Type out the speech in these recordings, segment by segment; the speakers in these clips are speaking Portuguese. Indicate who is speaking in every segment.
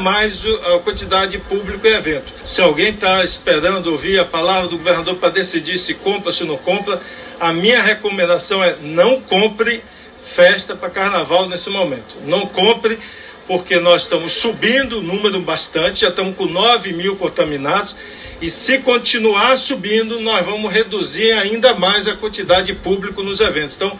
Speaker 1: mais a quantidade de público e evento. Se alguém está esperando ouvir a palavra do governador para decidir se compra se não compra, a minha recomendação é não compre festa para carnaval nesse momento. Não compre, porque nós estamos subindo o número bastante, já estamos com 9 mil contaminados, e se continuar subindo, nós vamos reduzir ainda mais a quantidade de público nos eventos. Então,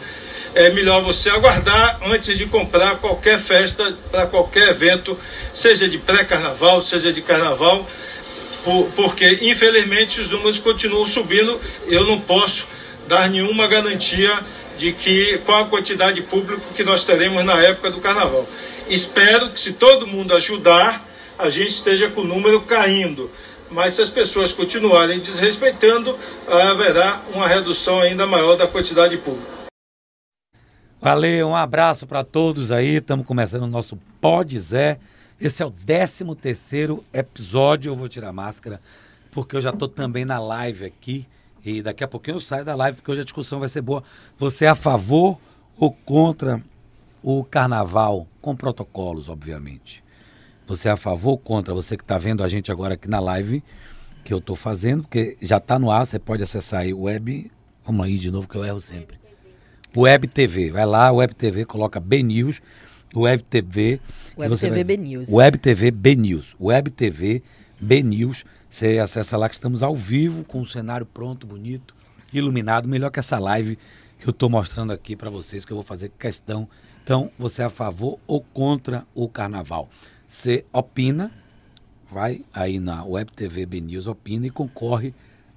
Speaker 1: é melhor você aguardar antes de comprar qualquer festa para qualquer evento, seja de pré-carnaval, seja de carnaval, porque infelizmente os números continuam subindo. Eu não posso dar nenhuma garantia de que qual a quantidade de público que nós teremos na época do carnaval. Espero que se todo mundo ajudar, a gente esteja com o número caindo. Mas se as pessoas continuarem desrespeitando, haverá uma redução ainda maior da quantidade de público.
Speaker 2: Valeu, um abraço para todos aí. Estamos começando o nosso Pode Zé. Esse é o 13 terceiro episódio. Eu vou tirar a máscara porque eu já estou também na live aqui. E daqui a pouquinho eu saio da live, porque hoje a discussão vai ser boa. Você é a favor ou contra o carnaval? Com protocolos, obviamente. Você é a favor ou contra? Você que está vendo a gente agora aqui na live, que eu estou fazendo, porque já está no ar, você pode acessar aí web. Vamos aí de novo, que eu erro sempre. Web TV. Vai lá, Web TV, coloca B News. Web TV.
Speaker 3: Web TV vai... B News.
Speaker 2: Web TV B News. Web TV B News. Você acessa lá que estamos ao vivo, com o cenário pronto, bonito, iluminado, melhor que essa live que eu estou mostrando aqui para vocês, que eu vou fazer questão. Então, você é a favor ou contra o carnaval? Você opina, vai aí na Web TV B News, opina e concorre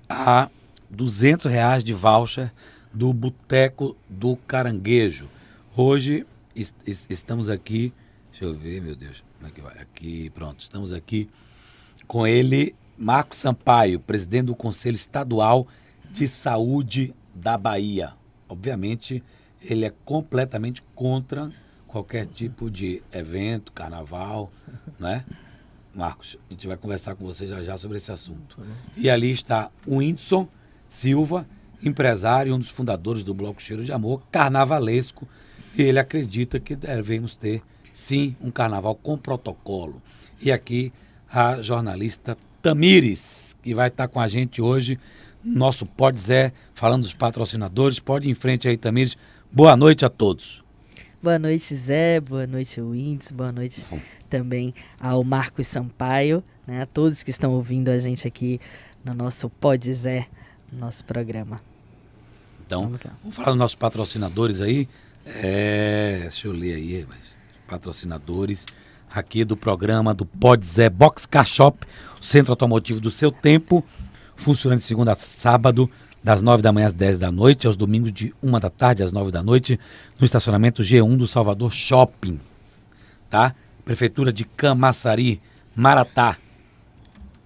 Speaker 2: a 200 reais de voucher do Boteco do Caranguejo. Hoje est estamos aqui, deixa eu ver, meu Deus, como é que vai? Aqui, pronto, estamos aqui com ele, Marcos Sampaio, presidente do Conselho Estadual de Saúde da Bahia. Obviamente, ele é completamente contra qualquer tipo de evento, carnaval, né? Marcos, a gente vai conversar com você já já sobre esse assunto. E ali está o Whindersson Silva, empresário, um dos fundadores do Bloco Cheiro de Amor, carnavalesco, e ele acredita que devemos ter, sim, um carnaval com protocolo. E aqui a jornalista Tamires, que vai estar com a gente hoje, nosso Pode Zé, falando dos patrocinadores. Pode ir em frente aí, Tamires. Boa noite a todos.
Speaker 3: Boa noite, Zé. Boa noite, Wintz. Boa noite também ao Marcos Sampaio, né, a todos que estão ouvindo a gente aqui no nosso Pode Zé, nosso programa.
Speaker 2: Então, vamos, vamos falar dos nossos patrocinadores aí. É, deixa eu ler aí, patrocinadores aqui do programa do Pod Zé Box Car Shop, centro automotivo do seu tempo, funcionando de segunda a sábado, das 9 da manhã às 10 da noite, aos domingos de 1 da tarde às 9 da noite, no estacionamento G1 do Salvador Shopping. Tá? Prefeitura de Camaçari, Maratá.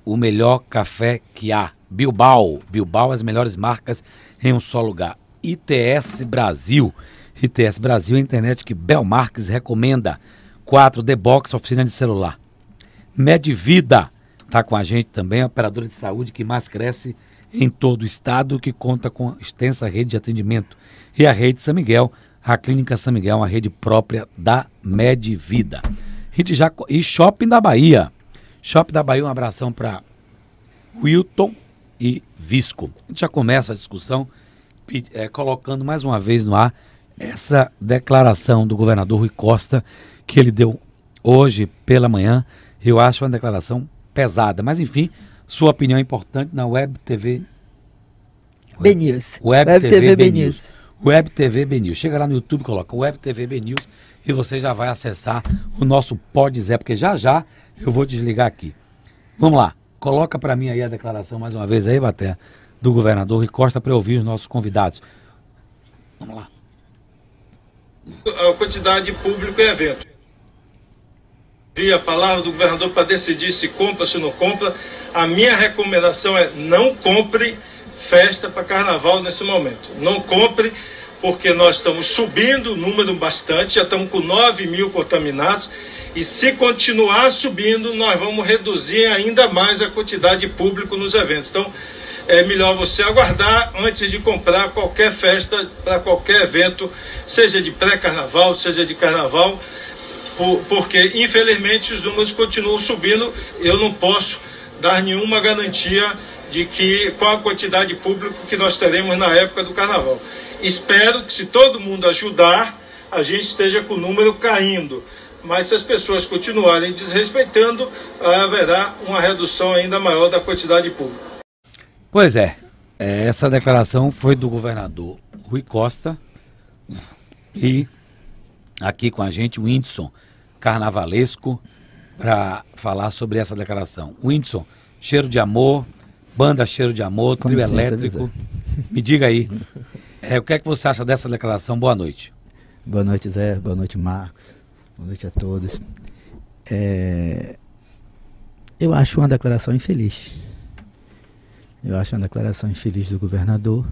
Speaker 2: O melhor café que há. Bilbao. Bilbao, as melhores marcas em um só lugar. ITS Brasil. ITS Brasil é a internet que Bel Marques recomenda. 4 The Box, oficina de celular. Medvida está com a gente também, a operadora de saúde que mais cresce em todo o estado, que conta com extensa rede de atendimento. E a rede São Miguel, a Clínica São Miguel, uma rede própria da Medvida. E Shopping da Bahia. Shopping da Bahia, um abração para Wilton e Visco. A gente já começa a discussão é, colocando mais uma vez no ar essa declaração do governador Rui Costa que ele deu hoje pela manhã. Eu acho uma declaração pesada, mas enfim, sua opinião é importante na Web TV
Speaker 3: B News.
Speaker 2: Web, Web TV, TV B News. Web TV B News. Chega lá no YouTube, coloca Web TV B News e você já vai acessar o nosso Pode Zé, porque já já eu vou desligar aqui. Vamos lá. Coloca para mim aí a declaração mais uma vez aí, Baté, do governador Rui Costa para ouvir os nossos convidados. Vamos lá.
Speaker 1: A quantidade de público e evento. Vi a palavra do governador para decidir se compra se não compra. A minha recomendação é não compre festa para carnaval nesse momento. Não compre, porque nós estamos subindo o número bastante, já estamos com 9 mil contaminados e se continuar subindo, nós vamos reduzir ainda mais a quantidade de público nos eventos. Então, é melhor você aguardar antes de comprar qualquer festa para qualquer evento, seja de pré-carnaval, seja de carnaval, por, porque infelizmente os números continuam subindo. Eu não posso dar nenhuma garantia de que qual a quantidade de público que nós teremos na época do carnaval. Espero que se todo mundo ajudar, a gente esteja com o número caindo. Mas se as pessoas continuarem desrespeitando, haverá uma redução ainda maior da quantidade de público.
Speaker 2: Pois é, é essa declaração foi do governador Rui Costa e aqui com a gente o Whindersson Carnavalesco para falar sobre essa declaração. Whindersson, cheiro de amor, banda Cheiro de Amor, trio elétrico. Me diga aí, é, o que é que você acha dessa declaração? Boa noite.
Speaker 4: Boa noite, Zé. Boa noite, Marcos. Boa noite a todos. É... Eu acho uma declaração infeliz. Eu acho uma declaração infeliz do governador,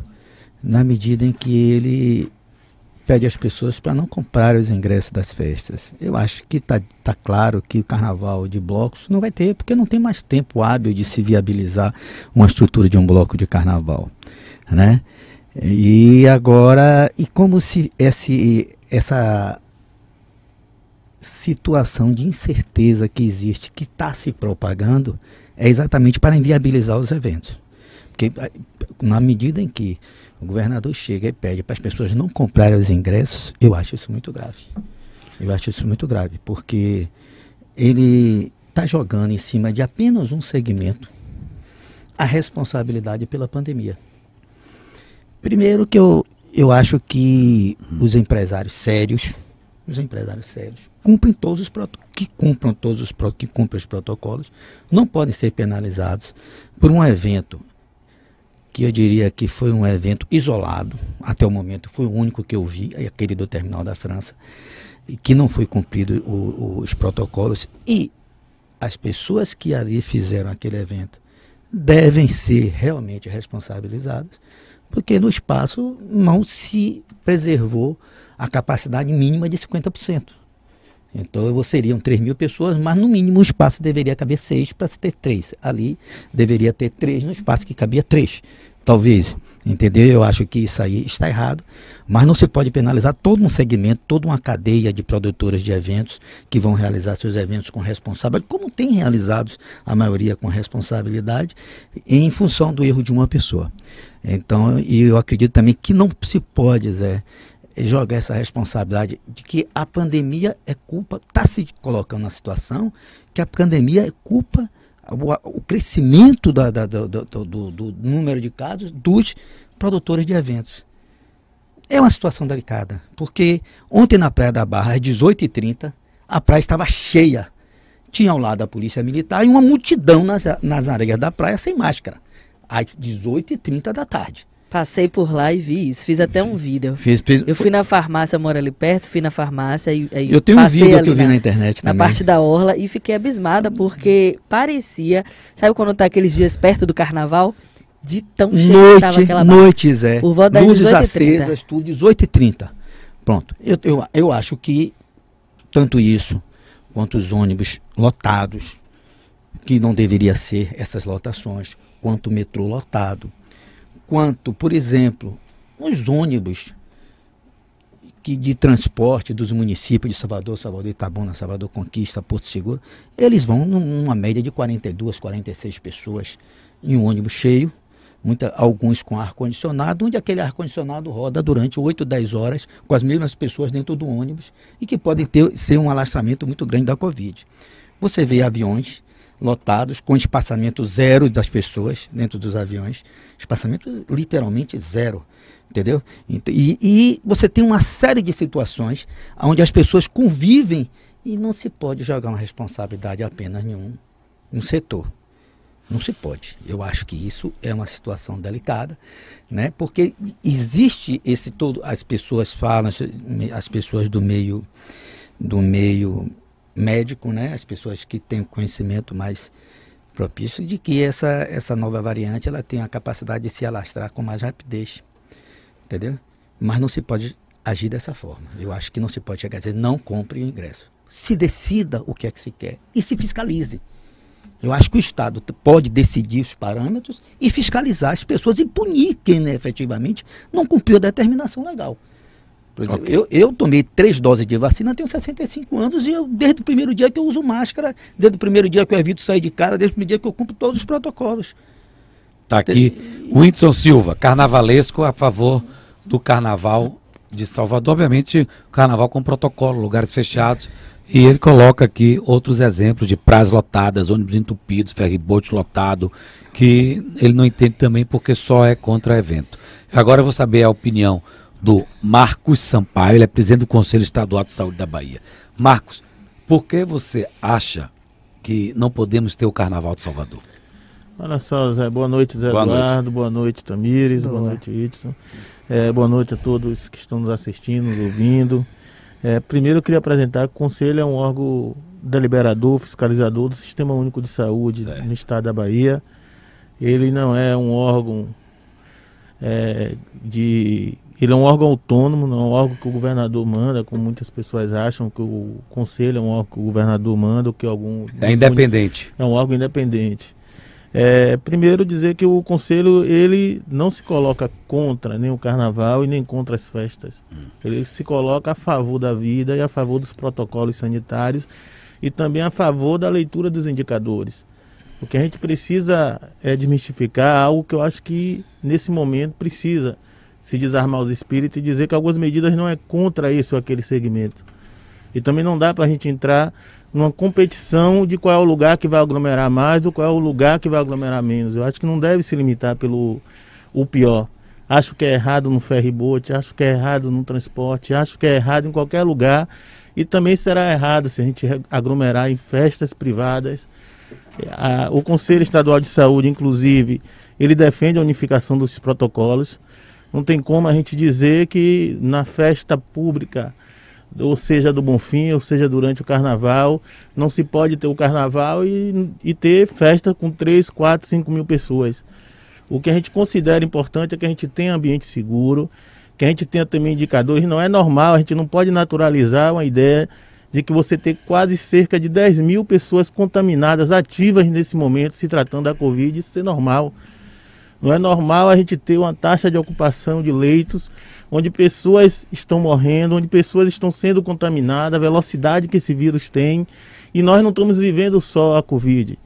Speaker 4: na medida em que ele pede às pessoas para não comprar os ingressos das festas. Eu acho que está tá claro que o carnaval de blocos não vai ter, porque não tem mais tempo hábil de se viabilizar uma estrutura de um bloco de carnaval. Né? E agora, e como se esse, essa situação de incerteza que existe, que está se propagando, é exatamente para inviabilizar os eventos. Porque na medida em que o governador chega e pede para as pessoas não comprarem os ingressos, eu acho isso muito grave. Eu acho isso muito grave, porque ele está jogando em cima de apenas um segmento a responsabilidade pela pandemia. Primeiro que eu, eu acho que os empresários sérios, os empresários sérios, cumprem todos os que cumpram todos os que cumprem os protocolos, não podem ser penalizados por um evento que eu diria que foi um evento isolado, até o momento foi o único que eu vi, aquele do Terminal da França, que não foi cumprido o, os protocolos e as pessoas que ali fizeram aquele evento devem ser realmente responsabilizadas, porque no espaço não se preservou a capacidade mínima de 50%. Então seriam 3 mil pessoas, mas no mínimo o espaço deveria caber 6 para se ter 3. Ali deveria ter 3 no espaço que cabia 3. Talvez, entendeu? Eu acho que isso aí está errado, mas não se pode penalizar todo um segmento, toda uma cadeia de produtoras de eventos que vão realizar seus eventos com responsabilidade, como tem realizados a maioria com responsabilidade, em função do erro de uma pessoa. Então, e eu acredito também que não se pode, Zé, jogar essa responsabilidade de que a pandemia é culpa, está se colocando na situação que a pandemia é culpa, o, o crescimento da, da, do, do, do, do número de casos dos produtores de eventos. É uma situação delicada, porque ontem na Praia da Barra, às 18h30, a praia estava cheia. Tinha ao lado a polícia militar e uma multidão nas, nas areias da praia sem máscara, às 18h30 da tarde.
Speaker 3: Passei por lá e vi isso. Fiz até um vídeo. Fiz, fiz, eu fui na farmácia, moro ali perto, fui na farmácia e.
Speaker 4: e eu tenho um vídeo que eu vi na, na internet
Speaker 3: também. Na parte da orla e fiquei abismada porque parecia. Sabe quando tá aqueles dias perto do carnaval? De tão cheio
Speaker 4: noite, que tava aquela barra. Noite, Zé. O Luzes acesas, tudo, 18h30. Pronto. Eu, eu, eu acho que tanto isso quanto os ônibus lotados, que não deveria ser essas lotações, quanto o metrô lotado quanto, por exemplo, os ônibus que de transporte dos municípios de Salvador, Salvador Itabuna, Salvador Conquista, Porto Seguro, eles vão numa média de 42, 46 pessoas em um ônibus cheio, muita, alguns com ar-condicionado, onde aquele ar-condicionado roda durante 8, 10 horas com as mesmas pessoas dentro do ônibus e que podem ter, ser um alastramento muito grande da Covid. Você vê aviões lotados, com espaçamento zero das pessoas dentro dos aviões, espaçamento literalmente zero, entendeu? E, e você tem uma série de situações onde as pessoas convivem e não se pode jogar uma responsabilidade apenas em um, um setor. Não se pode. Eu acho que isso é uma situação delicada, né? Porque existe esse todo, as pessoas falam, as pessoas do meio do meio médico, né, as pessoas que têm conhecimento mais propício de que essa, essa nova variante ela tem a capacidade de se alastrar com mais rapidez, entendeu? Mas não se pode agir dessa forma. Eu acho que não se pode chegar a dizer não compre o ingresso. Se decida o que é que se quer e se fiscalize. Eu acho que o Estado pode decidir os parâmetros e fiscalizar as pessoas e punir quem né, efetivamente não cumpriu a determinação legal. Por exemplo, okay. eu, eu tomei três doses de vacina, tenho 65 anos e eu, desde o primeiro dia que eu uso máscara, desde o primeiro dia que eu evito sair de casa, desde o primeiro dia que eu cumpro todos os protocolos.
Speaker 2: Tá aqui o Whindersson Silva, carnavalesco a favor do carnaval de Salvador. Obviamente, carnaval com protocolo, lugares fechados. E ele coloca aqui outros exemplos de praias lotadas, ônibus entupidos, ferryboat lotado, que ele não entende também porque só é contra evento. Agora eu vou saber a opinião do Marcos Sampaio, ele é presidente do Conselho Estadual de Saúde da Bahia. Marcos, por que você acha que não podemos ter o Carnaval de Salvador?
Speaker 5: Olha só, Zé. Boa noite, Zé boa Eduardo. Noite. Boa noite, Tamires. Boa, boa noite, Edson. É, boa noite a todos que estão nos assistindo, nos ouvindo. É, primeiro eu queria apresentar que o Conselho é um órgão deliberador, fiscalizador do Sistema Único de Saúde certo. no estado da Bahia. Ele não é um órgão é, de. Ele é um órgão autônomo, não é um órgão que o governador manda, como muitas pessoas acham que o conselho é um órgão que o governador manda, ou que algum.
Speaker 2: É independente.
Speaker 5: É um órgão independente. É, primeiro dizer que o conselho ele não se coloca contra nem o carnaval e nem contra as festas. Hum. Ele se coloca a favor da vida e a favor dos protocolos sanitários e também a favor da leitura dos indicadores. O que a gente precisa é desmistificar algo que eu acho que nesse momento precisa se desarmar os espíritos e dizer que algumas medidas não é contra esse ou aquele segmento. E também não dá para a gente entrar numa competição de qual é o lugar que vai aglomerar mais ou qual é o lugar que vai aglomerar menos. Eu acho que não deve se limitar pelo o pior. Acho que é errado no ferryboat, acho que é errado no transporte, acho que é errado em qualquer lugar e também será errado se a gente aglomerar em festas privadas. o Conselho Estadual de Saúde, inclusive, ele defende a unificação dos protocolos. Não tem como a gente dizer que na festa pública ou seja do Bonfim, ou seja durante o carnaval. Não se pode ter o carnaval e, e ter festa com 3, 4, 5 mil pessoas. O que a gente considera importante é que a gente tenha ambiente seguro, que a gente tenha também indicadores. Não é normal, a gente não pode naturalizar uma ideia de que você tem quase cerca de 10 mil pessoas contaminadas ativas nesse momento, se tratando da Covid, isso é normal. Não é normal a gente ter uma taxa de ocupação de leitos onde pessoas estão morrendo, onde pessoas estão sendo contaminadas, a velocidade que esse vírus tem. E nós não estamos vivendo só a Covid.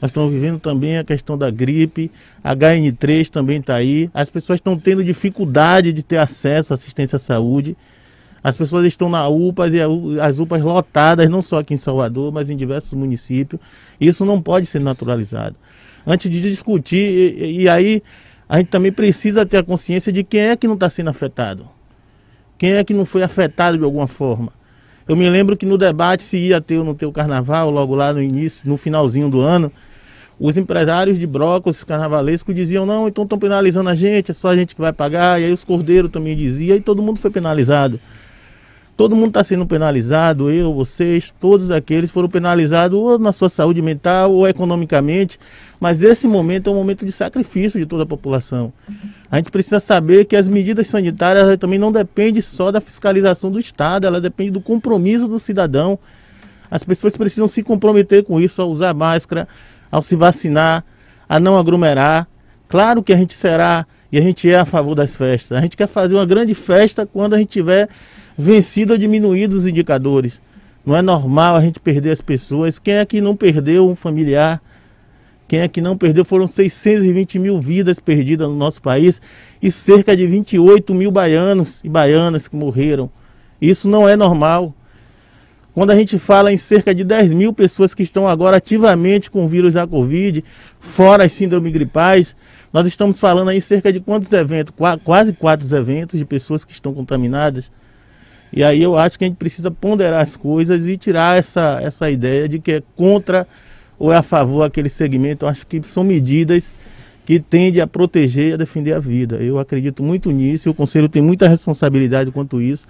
Speaker 5: Nós estamos vivendo também a questão da gripe, a HN3 também está aí. As pessoas estão tendo dificuldade de ter acesso à assistência à saúde. As pessoas estão na UPAs e as UPAs lotadas, não só aqui em Salvador, mas em diversos municípios. Isso não pode ser naturalizado. Antes de discutir, e, e aí a gente também precisa ter a consciência de quem é que não está sendo afetado. Quem é que não foi afetado de alguma forma. Eu me lembro que no debate se ia ter ou não ter o carnaval, logo lá no início, no finalzinho do ano, os empresários de brócolis carnavalescos diziam, não, então estão penalizando a gente, é só a gente que vai pagar, e aí os cordeiros também diziam, e todo mundo foi penalizado. Todo mundo está sendo penalizado, eu, vocês, todos aqueles foram penalizados ou na sua saúde mental ou economicamente, mas esse momento é um momento de sacrifício de toda a população. A gente precisa saber que as medidas sanitárias também não dependem só da fiscalização do Estado, ela depende do compromisso do cidadão. As pessoas precisam se comprometer com isso, a usar máscara, ao se vacinar, a não aglomerar. Claro que a gente será e a gente é a favor das festas. A gente quer fazer uma grande festa quando a gente tiver vencido ou diminuído os indicadores. Não é normal a gente perder as pessoas. Quem é que não perdeu um familiar? Quem é que não perdeu? Foram 620 mil vidas perdidas no nosso país e cerca de 28 mil baianos e baianas que morreram. Isso não é normal. Quando a gente fala em cerca de 10 mil pessoas que estão agora ativamente com o vírus da Covid, fora as síndromes gripais, nós estamos falando aí cerca de quantos eventos? Quase quatro eventos de pessoas que estão contaminadas. E aí eu acho que a gente precisa ponderar as coisas e tirar essa, essa ideia de que é contra ou é a favor aquele segmento. Eu acho que são medidas que tendem a proteger e a defender a vida. Eu acredito muito nisso e o Conselho tem muita responsabilidade quanto isso.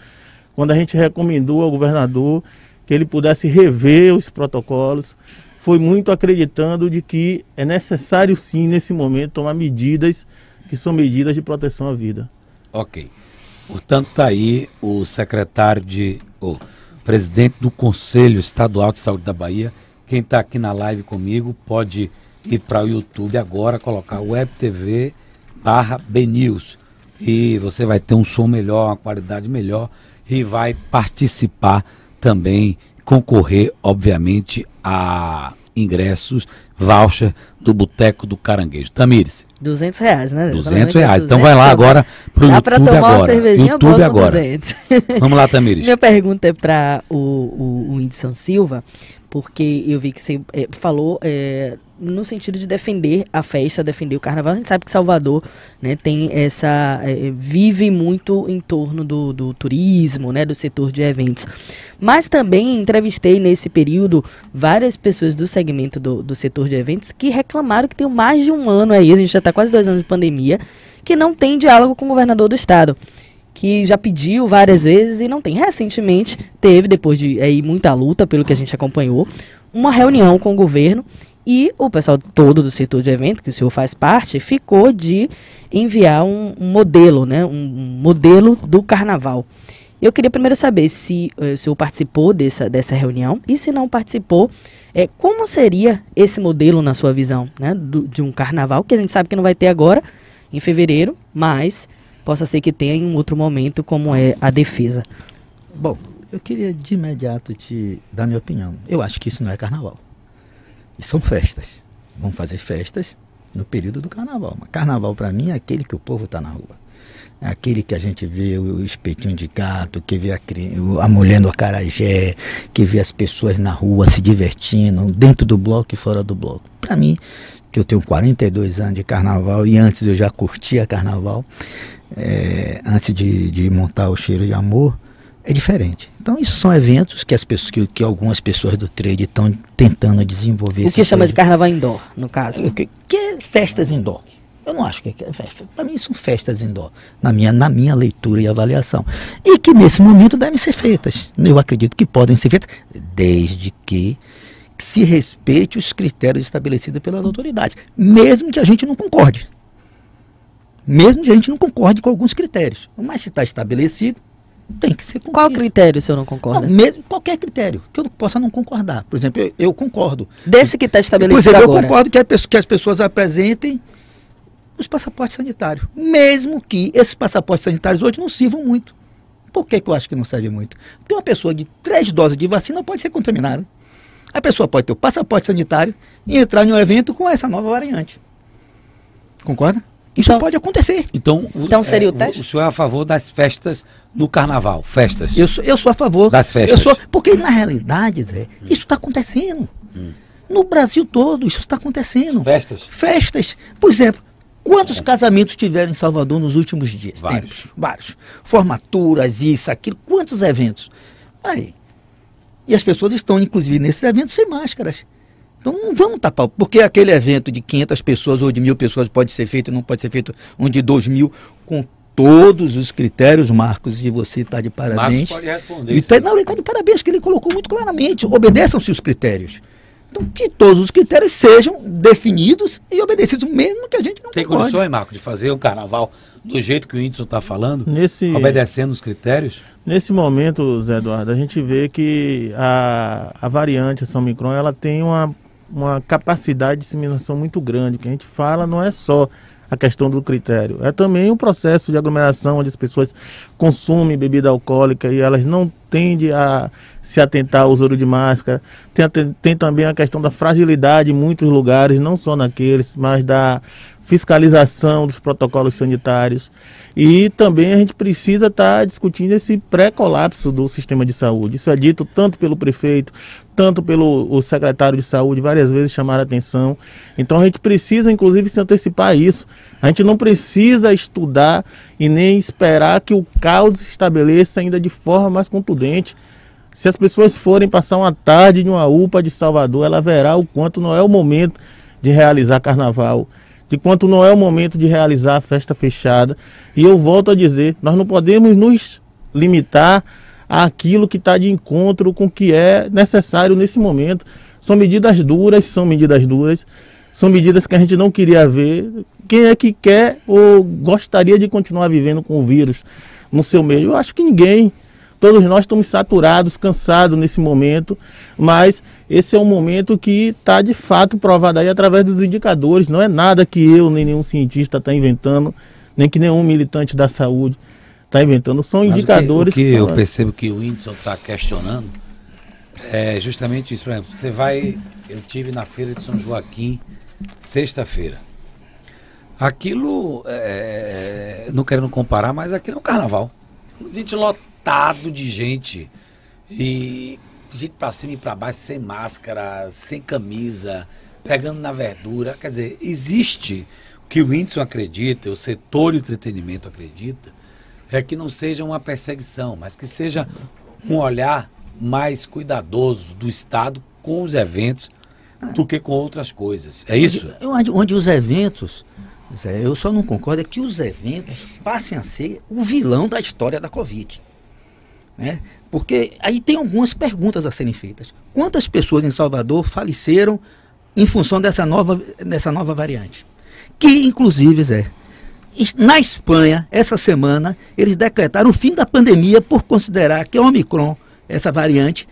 Speaker 5: Quando a gente recomendou ao governador que ele pudesse rever os protocolos, foi muito acreditando de que é necessário sim, nesse momento, tomar medidas que são medidas de proteção à vida.
Speaker 2: Ok. Portanto, está aí o secretário de. o presidente do Conselho Estadual de Saúde da Bahia. Quem está aqui na live comigo pode ir para o YouTube agora, colocar Web TV barra BNews. e você vai ter um som melhor, uma qualidade melhor e vai participar também, concorrer, obviamente, a ingressos, voucher do Boteco do Caranguejo. Tamires.
Speaker 3: 200 reais, né?
Speaker 2: 200 reais. Então vai lá agora pro
Speaker 3: Dá
Speaker 2: YouTube
Speaker 3: pra tomar
Speaker 2: agora.
Speaker 3: uma cervejinha
Speaker 2: YouTube
Speaker 3: boa
Speaker 2: agora.
Speaker 3: 200.
Speaker 2: Vamos lá, Tamires.
Speaker 3: Minha pergunta é para o, o, o Whindersson Silva, porque eu vi que você é, falou é, no sentido de defender a festa, defender o carnaval. A gente sabe que Salvador né, tem essa. é, vive muito em torno do, do turismo, né, do setor de eventos. Mas também entrevistei nesse período várias pessoas do segmento do, do setor de eventos que reclamaram que tem mais de um ano aí, a gente já está quase dois anos de pandemia, que não tem diálogo com o governador do estado que já pediu várias vezes e não tem. Recentemente teve, depois de aí, muita luta, pelo que a gente acompanhou, uma reunião com o governo e o pessoal todo do setor de evento, que o senhor faz parte, ficou de enviar um, um modelo, né, um, um modelo do carnaval. Eu queria primeiro saber se eh, o senhor participou dessa, dessa reunião e se não participou, é, como seria esse modelo na sua visão, né, do- de um carnaval, que a gente sabe que não vai ter agora, em fevereiro, mas possa ser que tenha em um outro momento, como é a defesa.
Speaker 4: Bom, eu queria de imediato te dar minha opinião. Eu acho que isso não é carnaval. Isso são festas. Vamos fazer festas no período do carnaval. Mas carnaval para mim é aquele que o povo está na rua. É aquele que a gente vê o espetinho de gato, que vê a, a mulher no acarajé, que vê as pessoas na rua se divertindo, dentro do bloco e fora do bloco. Para mim, que eu tenho 42 anos de carnaval e antes eu já curtia carnaval, é, antes de, de montar o Cheiro de Amor, é diferente. Então, isso são eventos que, as pessoas, que, que algumas pessoas do trade estão tentando desenvolver.
Speaker 3: O que chama de
Speaker 4: projetos.
Speaker 3: carnaval indoor, no caso.
Speaker 4: O Que, que é festas indoor. Eu não acho que é festa. Para mim são festas indoor, na minha, na minha leitura e avaliação. E que nesse momento devem ser feitas. Eu acredito que podem ser feitas, desde que se respeite os critérios estabelecidos pelas autoridades, mesmo que a gente não concorde. Mesmo que a gente não concorde com alguns critérios. Mas se está estabelecido, tem que ser cumprido.
Speaker 3: Qual critério o senhor não concorda?
Speaker 4: Não, mesmo qualquer critério que eu possa não concordar. Por exemplo, eu, eu concordo.
Speaker 3: Desse que está
Speaker 4: Por
Speaker 3: estabelecido
Speaker 4: exemplo, eu
Speaker 3: agora.
Speaker 4: concordo que, pessoa- que as pessoas apresentem os passaportes sanitários. Mesmo que esses passaportes sanitários hoje não sirvam muito. Por que, que eu acho que não serve muito? Porque uma pessoa de três doses de vacina pode ser contaminada. A pessoa pode ter o passaporte sanitário e entrar em um evento com essa nova variante. Concorda? Isso
Speaker 3: Então-
Speaker 4: pode acontecer.
Speaker 2: Então,
Speaker 3: Então seria o teste?
Speaker 2: O senhor é a favor das festas no carnaval, festas.
Speaker 4: Eu sou, eu sou a favor.
Speaker 2: Das festas.
Speaker 4: Eu sou, porque na realidade, Zé, isso está acontecendo. No Brasil todo, isso está acontecendo.
Speaker 2: Festas?
Speaker 4: Festas. Por exemplo, quantos casamentos tiveram em Salvador nos últimos dias?
Speaker 2: Vários.
Speaker 4: Tempos? Vários. Formaturas, isso, aquilo. Quantos eventos? Aí. E as pessoas estão, inclusive, nesses eventos sem máscaras. Então não vamos tapar, porque aquele evento de 500 pessoas ou de mil pessoas pode ser feito, não pode ser feito um de 2 mil, com todos os critérios, Marcos, e você está de parabéns.
Speaker 2: pode responder
Speaker 4: E
Speaker 2: isso
Speaker 4: tá, não, ele está de parabéns, que ele colocou muito claramente. Obedeçam-se os critérios. Então, que todos os critérios sejam definidos e obedecidos, mesmo que a gente não
Speaker 2: Tem
Speaker 4: concorde.
Speaker 2: condições, Marco, de fazer um carnaval do jeito que o Whindersson está falando?
Speaker 5: Nesse,
Speaker 2: Obedecendo os critérios?
Speaker 5: nesse momento, Zé Eduardo, a gente vê que a, a variante, a São Micron, ela tem uma, uma capacidade de disseminação muito grande. O que a gente fala não é só a questão do critério, é também o processo de aglomeração onde as pessoas consumem bebida alcoólica e elas não tendem a se atentar ao uso de máscara. Tem, a- tem também a questão da fragilidade em muitos lugares, não só naqueles, mas da fiscalização dos protocolos sanitários. E também a gente precisa estar discutindo esse pré-colapso do sistema de saúde. Isso é dito tanto pelo prefeito, tanto pelo o secretário de saúde, várias vezes chamaram a atenção. Então a gente precisa, inclusive, se antecipar a isso. A gente não precisa estudar e nem esperar que o caos se estabeleça ainda de forma mais contundente. Se as pessoas forem passar uma tarde em uma UPA de Salvador, ela verá o quanto não é o momento de realizar carnaval, de quanto não é o momento de realizar a festa fechada. E eu volto a dizer, nós não podemos nos limitar àquilo que está de encontro com o que é necessário nesse momento. São medidas duras, são medidas duras, são medidas que a gente não queria ver. Quem é que quer ou gostaria de continuar vivendo com o vírus no seu meio? Eu acho que ninguém. Todos nós estamos saturados, cansados nesse momento, mas esse é um momento que está de fato provado aí através dos indicadores. Não é nada que eu nem nenhum cientista está inventando. nem que nenhum militante da saúde está inventando. São
Speaker 2: Mas o que-
Speaker 5: indicadores.
Speaker 2: O que, eu percebo que o Whindersson está questionando é justamente isso. Por exemplo, você vai. Eu tive na feira de São Joaquim sexta-feira. Aquilo, é, não querendo comparar, mas aquilo é um carnaval. Gente lotado de gente. E gente pra cima e pra baixo, sem máscara, sem camisa, pegando na verdura. Quer dizer, existe o que o Whindersson acredita, o setor de entretenimento acredita, é que não seja uma perseguição, mas que seja um olhar mais cuidadoso do Estado com os eventos do que com outras coisas. É isso?
Speaker 4: Onde, onde- onde os eventos, Zé, eu só não concordo é que os eventos passem a ser o vilão da história da Covid. Né? Porque aí tem algumas perguntas a serem feitas. Quantas pessoas em Salvador faleceram em função dessa nova, dessa nova variante? Que, inclusive, Zé, na Espanha, essa semana, eles decretaram o fim da pandemia por considerar que a Omicron, essa variante,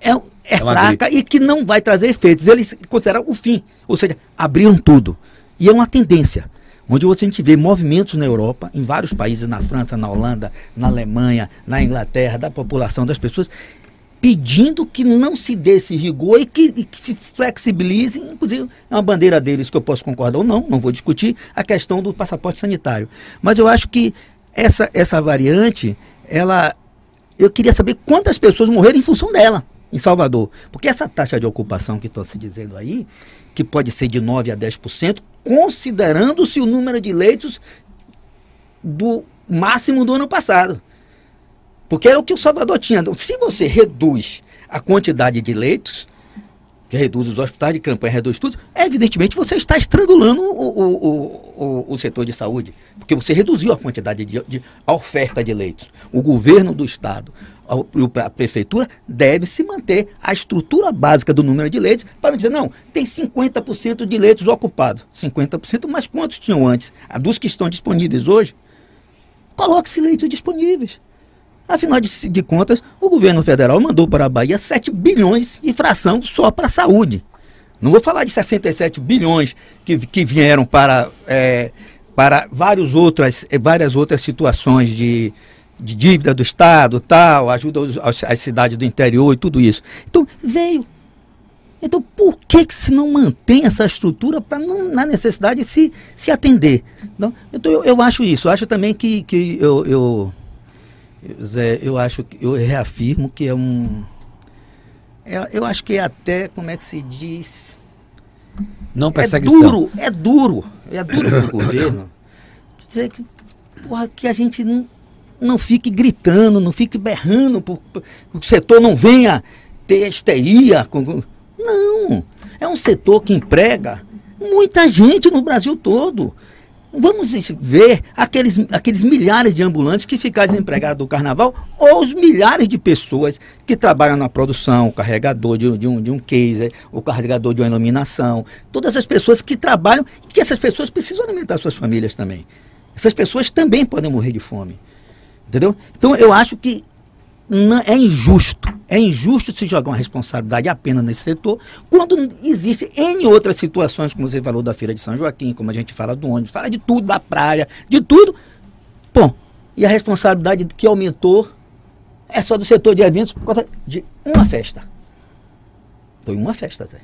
Speaker 4: é, é
Speaker 2: É
Speaker 4: fraca e que não vai trazer efeitos. Eles consideram o fim, ou seja, abriram tudo. E é uma tendência, onde você a gente vê movimentos na Europa, em vários países, na França, na Holanda, na Alemanha, na Inglaterra, da população, das pessoas, pedindo que não se dê esse rigor e que, e que se flexibilize, inclusive é uma bandeira deles que eu posso concordar ou não, não vou discutir, a questão do passaporte sanitário. Mas eu acho que essa, essa variante, ela. Eu queria saber quantas pessoas morreram em função dela em Salvador. Porque essa taxa de ocupação que estão se dizendo aí, que pode ser de 9% a 10%, considerando-se o número de leitos do máximo do ano passado. Porque era o que o Salvador tinha. Então, se você reduz a quantidade de leitos, que reduz os hospitais de campanha, reduz tudo, evidentemente você está estrangulando o, o, o, o, o setor de saúde. Porque você reduziu a quantidade de, de a oferta de leitos. O governo do Estado, a, a prefeitura, deve se manter a estrutura básica do número de leitos para não dizer, não, tem 50% de leitos ocupados. 50%, mas quantos tinham antes? A dos que estão disponíveis hoje? Coloque-se leitos disponíveis. Afinal de, de contas, o governo federal mandou para a Bahia 7 bilhões de fração só para a saúde. Não vou falar de 67 bilhões que, que vieram para, é, para vários outras, eh, várias outras situações de, de dívida do Estado, tal, ajuda aos- às cidades do interior e tudo isso. Então, veio. Então, por que, que se não mantém essa estrutura para, na necessidade, se, se atender? Não? Então, eu, eu acho isso. Eu acho também que, que eu, eu, Zé, eu acho que eu reafirmo que é um. é- eu acho que é até, como é que se diz?
Speaker 2: Não
Speaker 4: É
Speaker 2: perseguição.
Speaker 4: duro, é duro. É duro para o governo. Dizer que, porra, que a gente não, não fique gritando, não fique berrando, o setor não venha ter histeria. Não. É um setor que emprega muita gente no Brasil todo. Vamos ver aqueles, aqueles milhares de ambulantes que ficaram desempregados do carnaval ou os milhares de pessoas que trabalham na produção, o carregador de, de um, de um case, o carregador de uma iluminação, todas as pessoas que trabalham, que essas pessoas precisam alimentar suas famílias também. Essas pessoas também podem morrer de fome. Entendeu? Então eu acho que não- é injusto. É injusto se jogar uma responsabilidade apenas nesse setor, quando existe em outras situações, como você falou da Feira de São Joaquim, como a gente fala do ônibus, fala de tudo, da praia, de tudo. Bom, e a responsabilidade que aumentou é só do setor de eventos por causa de uma festa. Foi uma festa, Zé.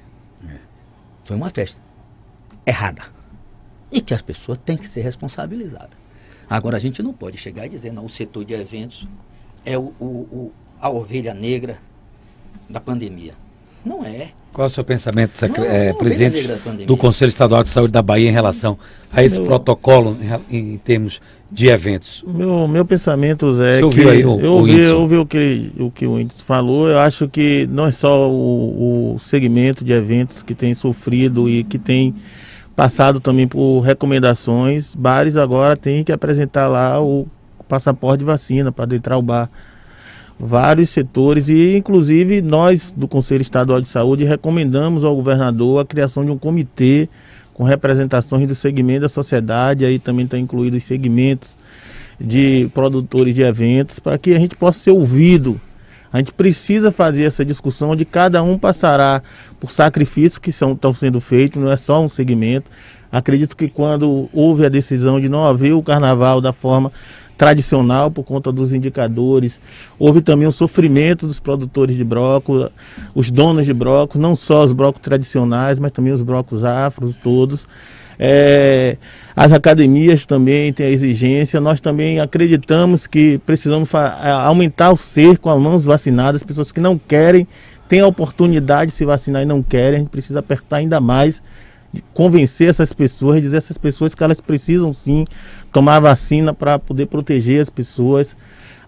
Speaker 4: Foi uma festa. Errada. E que as pessoas têm que ser responsabilizadas. Agora, a gente não pode chegar e dizer, não, o setor de eventos é o, o- o- a ovelha negra da pandemia. Não é.
Speaker 2: Qual é o seu pensamento,
Speaker 4: Não, não,
Speaker 2: presidente do Conselho Estadual de Saúde da Bahia em relação a esse
Speaker 5: Eu-
Speaker 2: protocolo em, em termos de eventos?
Speaker 5: Meu, meu pensamento, Zé,
Speaker 2: Você
Speaker 5: é
Speaker 2: ouviu
Speaker 5: que
Speaker 2: aí o-
Speaker 5: eu
Speaker 2: o
Speaker 5: ouvi, eu ouvi o que, o que o Índice falou. Eu acho que não é só o, o segmento de eventos que tem sofrido e que tem passado também por recomendações. Bares agora têm que apresentar lá o passaporte de vacina para entrar o bar. Vários setores e inclusive nós do Conselho Estadual de Saúde recomendamos ao governador a criação de um comitê com representações do segmento da sociedade, aí também está incluído os segmentos de produtores de eventos, para que a gente possa ser ouvido. A gente precisa fazer essa discussão onde cada um passará por sacrifícios que são, estão sendo feitos, não é só um segmento. Acredito que quando houve a decisão de não haver o carnaval da forma tradicional por conta dos indicadores. Houve também o sofrimento dos produtores de brócolis, os donos de brócolis, não só os brócolis tradicionais, mas também os brócolis afros todos. É, as academias também têm a exigência. Nós também acreditamos que precisamos aumentar o cerco a mãos vacinadas, pessoas que não querem, têm a oportunidade de se vacinar e não querem. A gente precisa apertar ainda mais, convencer essas pessoas, dizer essas pessoas que elas precisam sim tomar vacina para poder proteger as pessoas.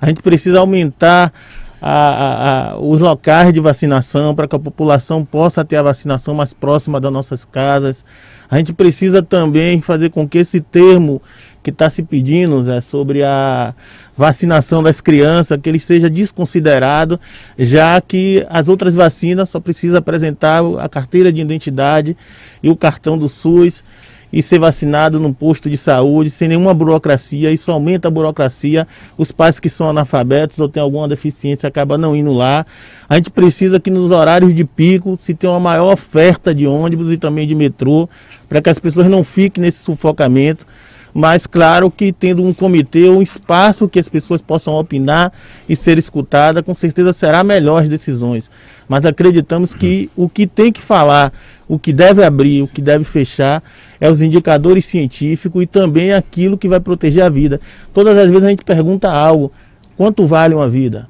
Speaker 5: A gente precisa aumentar a, a, a, os locais de vacinação para que a população possa ter a vacinação mais próxima das nossas casas. A gente precisa também fazer com que esse termo que está se pedindo Zé, sobre a vacinação das crianças, que ele seja desconsiderado, já que as outras vacinas só precisa apresentar a carteira de identidade e o cartão do SUS e ser vacinado num posto de saúde sem nenhuma burocracia. Isso aumenta a burocracia. Os pais que são analfabetos ou têm alguma deficiência acabam não indo lá. A gente precisa que nos horários de pico se tenha uma maior oferta de ônibus e também de metrô, para que as pessoas não fiquem nesse sufocamento. Mas claro que tendo um comitê, um espaço que as pessoas possam opinar e ser escutada, com certeza será melhor as decisões. Mas acreditamos que o que tem que falar o que deve abrir, o que deve fechar, é os indicadores científicos e também aquilo que vai proteger a vida. Todas as vezes a gente pergunta algo: quanto vale uma vida?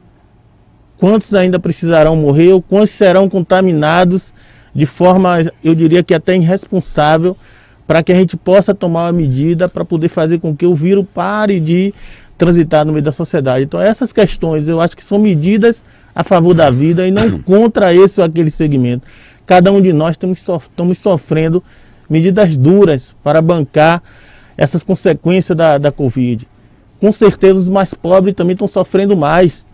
Speaker 5: Quantos ainda precisarão morrer ou quantos serão contaminados de forma, eu diria que até irresponsável, para que a gente possa tomar uma medida para poder fazer com que o vírus pare de transitar no meio da sociedade. Então, essas questões eu acho que são medidas a favor da vida e não contra esse ou aquele segmento. Cada um de nós estamos sofrendo medidas duras para bancar essas consequências da, da Covid. Com certeza os mais pobres também estão sofrendo mais.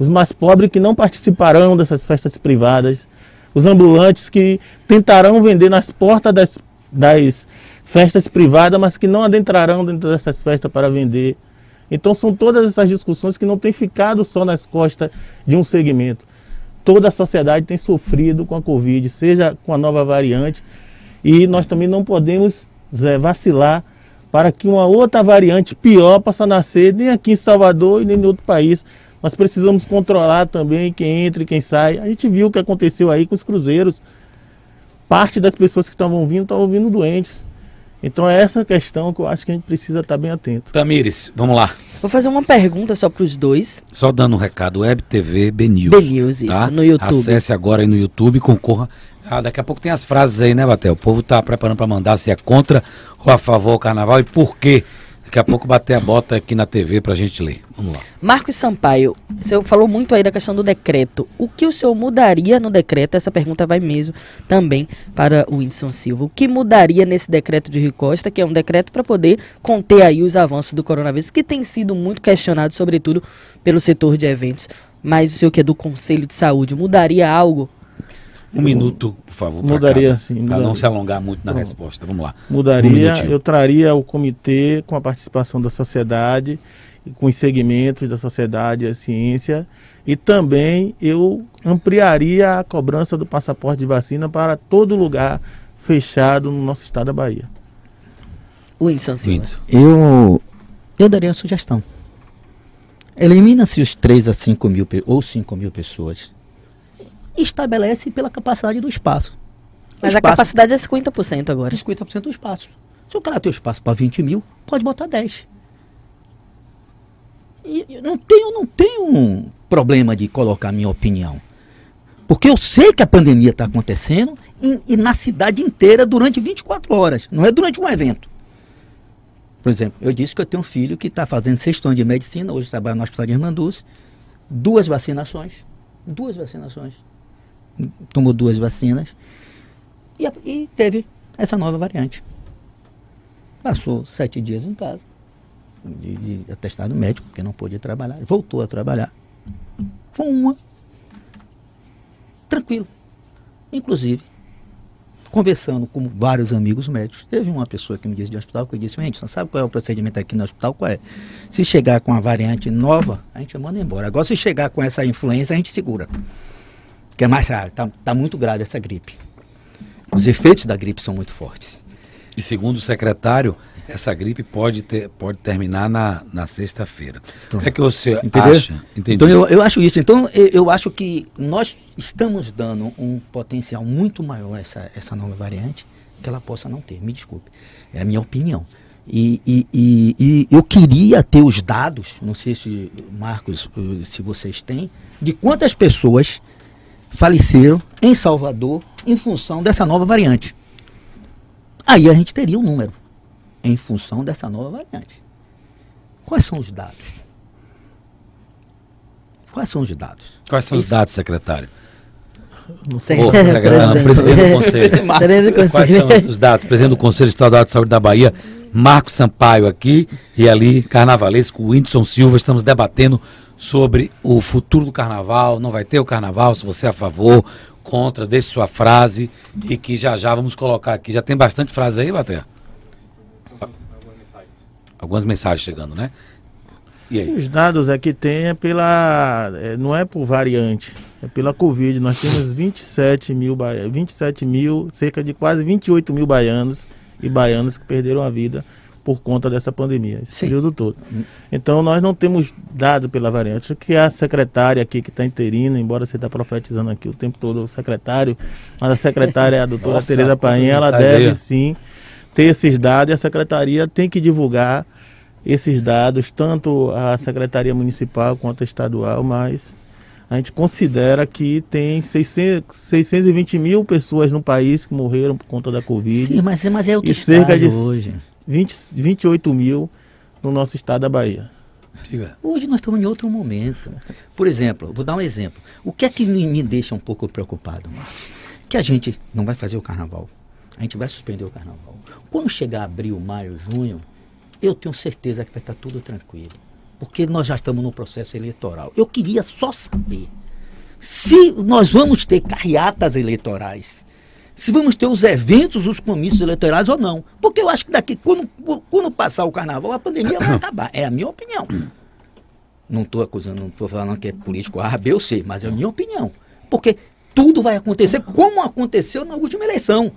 Speaker 5: Os mais pobres que não participarão dessas festas privadas. Os ambulantes que tentarão vender nas portas das, das festas privadas, mas que não adentrarão dentro dessas festas para vender. Então são todas essas discussões que não têm ficado só nas costas de um segmento toda a sociedade tem sofrido com a Covid, seja com a nova variante, e nós também não podemos vacilar para que uma outra variante pior possa nascer, nem aqui em Salvador e nem em outro país. Nós precisamos controlar também quem entra e quem sai. A gente viu o que aconteceu aí com os cruzeiros. Parte das pessoas que estavam vindo estavam vindo doentes. Então é essa questão que eu acho que a gente precisa estar bem atento.
Speaker 2: Tamires, vamos lá.
Speaker 3: Vou fazer uma pergunta só para os dois.
Speaker 2: Só dando um recado, Web TV BNews.
Speaker 3: BNews, tá? isso, no YouTube.
Speaker 2: Acesse agora aí no YouTube e concorra. Ah, daqui a pouco tem as frases aí, né, Batel? O povo está preparando para mandar se é contra ou a favor do carnaval e por quê. Daqui a pouco bater a bota aqui na TV para a gente ler. Vamos lá.
Speaker 3: Marcos Sampaio, senhor falou muito aí da questão do decreto. O que o senhor mudaria no decreto? Essa pergunta vai mesmo também para o Whindersson Silva. O que mudaria nesse decreto de Rio Costa, que é um decreto para poder conter aí os avanços do coronavírus, que tem sido muito questionado, sobretudo pelo setor de eventos. Mas o senhor que é do Conselho de Saúde, mudaria algo
Speaker 2: um minuto, por favor.
Speaker 5: Mudaria sim.
Speaker 2: Para não se alongar muito na resposta. Vamos lá.
Speaker 5: Mudaria. Um eu traria o comitê com a participação da sociedade, com os segmentos da sociedade e a ciência. E também eu ampliaria a cobrança do passaporte de vacina para todo lugar fechado no nosso estado da Bahia.
Speaker 3: Winston Silva.
Speaker 4: Eu, eu daria uma sugestão. Elimina-se os 3 a 5 mil ou 5 mil pessoas estabelece pela capacidade do espaço.
Speaker 3: Mas
Speaker 4: espaço,
Speaker 3: a capacidade é 50% agora.
Speaker 4: 50% do espaço. Se o cara tem o espaço para 20 mil, pode botar 10. E eu não tenho, não tenho um problema de colocar minha opinião. Porque eu sei que a pandemia está acontecendo e, e, na cidade inteira durante 24 horas, não é durante um evento. Por exemplo, eu disse que eu tenho um filho que está fazendo sexto ano de medicina, hoje trabalha no Hospital de Irmanduz, duas vacinações, duas vacinações tomou duas vacinas e, e teve essa nova variante. Passou sete dias em casa, de, de atestado médico, porque não pôde trabalhar, voltou a trabalhar. Foi uma. Tranquilo. Inclusive, conversando com vários amigos médicos, teve uma pessoa que me disse de hospital que eu disse, gente, não sabe qual é o procedimento aqui no hospital? Qual é? Se chegar com a variante nova, a gente manda embora. Agora, se chegar com essa influenza, a gente segura que é mais raro. Está tá muito grave essa gripe. Os efeitos da gripe são muito fortes.
Speaker 2: E segundo o secretário, essa gripe pode, ter, pode terminar na, na sexta-feira. O que é que você
Speaker 4: Entendeu?
Speaker 2: acha? Entendi.
Speaker 4: Então eu, eu acho isso. Então eu, eu acho que nós estamos dando um potencial muito maior a essa, essa nova variante que ela possa não ter. Me desculpe. É a minha opinião. E, e, e, e eu queria ter os dados, não sei se, Marcos, eh, se vocês têm, de quantas pessoas faleceram em Salvador em função dessa nova variante. Aí a gente teria um número em função dessa nova variante. Quais são os dados? Quais são os dados?
Speaker 2: Quais são os dados, secretário?
Speaker 5: Não sei.
Speaker 2: Ô, secretário, presidente do Conselho.
Speaker 3: Presidente do
Speaker 2: Quais são os dados? Presidente do Conselho Estadual de Saúde da Bahia, Marcos Sampaio aqui e ali, carnavalesco, o Whindersson Silva. Estamos debatendo sobre o futuro do carnaval. Não vai ter o carnaval, se você é a favor, contra, deixe sua frase e que já já vamos colocar aqui. Já tem bastante frase aí, Bater? Algumas mensagens chegando, né?
Speaker 5: Os dados é que tem é pela. é, não é por variante, é pela Covid. Nós temos 27 mil, baia- 27 mil, cerca de quase 28 mil baianos e baianas que perderam a vida por conta dessa pandemia, esse
Speaker 4: Sim.
Speaker 5: período todo. Então nós não temos dados pela variante, que a secretária aqui que está interina, embora você está profetizando aqui o tempo todo o secretário, mas a secretária é a doutora Tereza Painha, ela deve sim ter esses dados e a secretaria tem que divulgar esses dados, tanto a secretaria municipal quanto a estadual, mas a gente considera que tem 600, 620 mil pessoas no país que morreram por conta da Covid,
Speaker 4: Sim, mas, mas é outro
Speaker 5: E cerca de-
Speaker 4: hoje.
Speaker 5: 20, 28 mil no nosso estado da Bahia.
Speaker 2: Diga.
Speaker 4: Hoje nós estamos em outro momento. Por exemplo, vou dar um exemplo. O que é que me, me deixa um pouco preocupado, Marcos? Que a gente não vai fazer o carnaval. A gente vai suspender o carnaval. Quando chegar abril, maio, junho, eu tenho certeza que vai estar tudo tranquilo. Porque nós já estamos no processo eleitoral. Eu queria só saber se nós vamos ter carreatas eleitorais. Se vamos ter os eventos, os comícios eleitorais ou não. Porque eu acho que daqui, quando, quando passar o carnaval, a pandemia vai acabar. É a minha opinião. Não estou acusando, não estou falando que é político A, B ou C, mas é a minha opinião. Porque tudo vai acontecer como aconteceu na última eleição.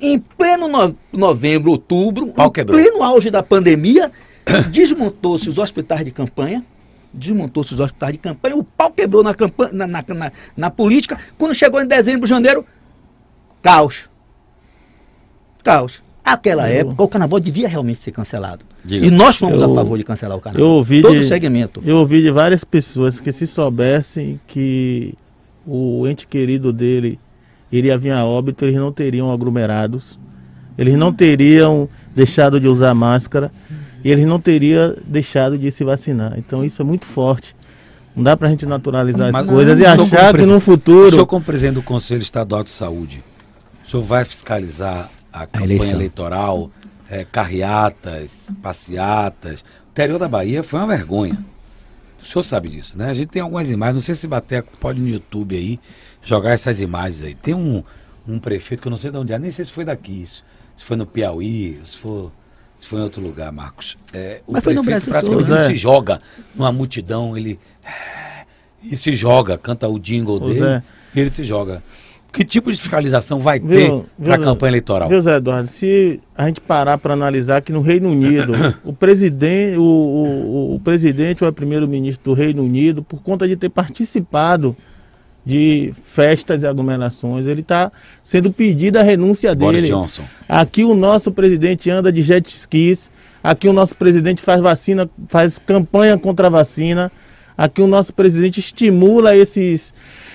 Speaker 4: Em pleno no- novembro, outubro,
Speaker 2: Pau
Speaker 4: em
Speaker 2: quebrou.
Speaker 4: pleno auge da pandemia, desmontou-se os hospitais de campanha, desmontou-se os hospitais de campanha, o pau quebrou na, campanha, na, na, na- na política. Quando chegou em dezembro, janeiro, caos. Caos. Aquela
Speaker 5: Eu-
Speaker 4: época, o carnaval devia realmente ser cancelado.
Speaker 2: Diga.
Speaker 4: E nós fomos a
Speaker 5: Eu-
Speaker 4: favor de cancelar o carnaval.
Speaker 5: Eu ouvi
Speaker 4: Todo
Speaker 5: de-
Speaker 4: segmento.
Speaker 5: Eu ouvi de várias pessoas que se soubessem que o ente querido dele iria vir a óbito, eles não teriam aglomerados, eles não teriam deixado de usar máscara e eles não teriam deixado de se vacinar. Então isso é muito forte. Não dá pra gente naturalizar
Speaker 2: Mas
Speaker 5: as
Speaker 2: não,
Speaker 5: coisas e
Speaker 2: o
Speaker 5: achar que no
Speaker 2: O
Speaker 5: futuro.
Speaker 2: senhor, como presidente do Conselho Estadual de Saúde, o senhor vai fiscalizar a campanha
Speaker 4: eleição.
Speaker 2: eleitoral, eh, carreatas, passeatas. O interior da Bahia foi uma vergonha. O senhor sabe disso, né? A gente tem algumas imagens, não sei se bater, pode no YouTube aí, jogar essas imagens aí. Tem um, um prefeito que eu não sei de onde é, nem sei se foi daqui isso. Se foi no Piauí, se for, se foi em outro lugar, Marcos. É, o
Speaker 4: Mas foi
Speaker 2: prefeito
Speaker 4: Brasil
Speaker 2: praticamente se joga numa multidão, ele e se joga, canta o jingle
Speaker 5: Ô,
Speaker 2: dele
Speaker 5: Zé.
Speaker 2: e ele se joga. Que tipo de fiscalização vai
Speaker 5: Viu,
Speaker 2: ter para a campanha eleitoral?
Speaker 5: Viu, Zé Eduardo, se a gente parar para analisar que no Reino Unido, o presidente, o, o, o presidente ou o primeiro-ministro do Reino Unido, por conta de ter participado de festas e aglomerações, ele está sendo pedida a renúncia
Speaker 2: Boris
Speaker 5: dele.
Speaker 2: Johnson.
Speaker 5: Aqui o nosso presidente anda de jet skis. Aqui o nosso presidente faz vacina, faz campanha contra a vacina. Aqui o nosso presidente estimula esses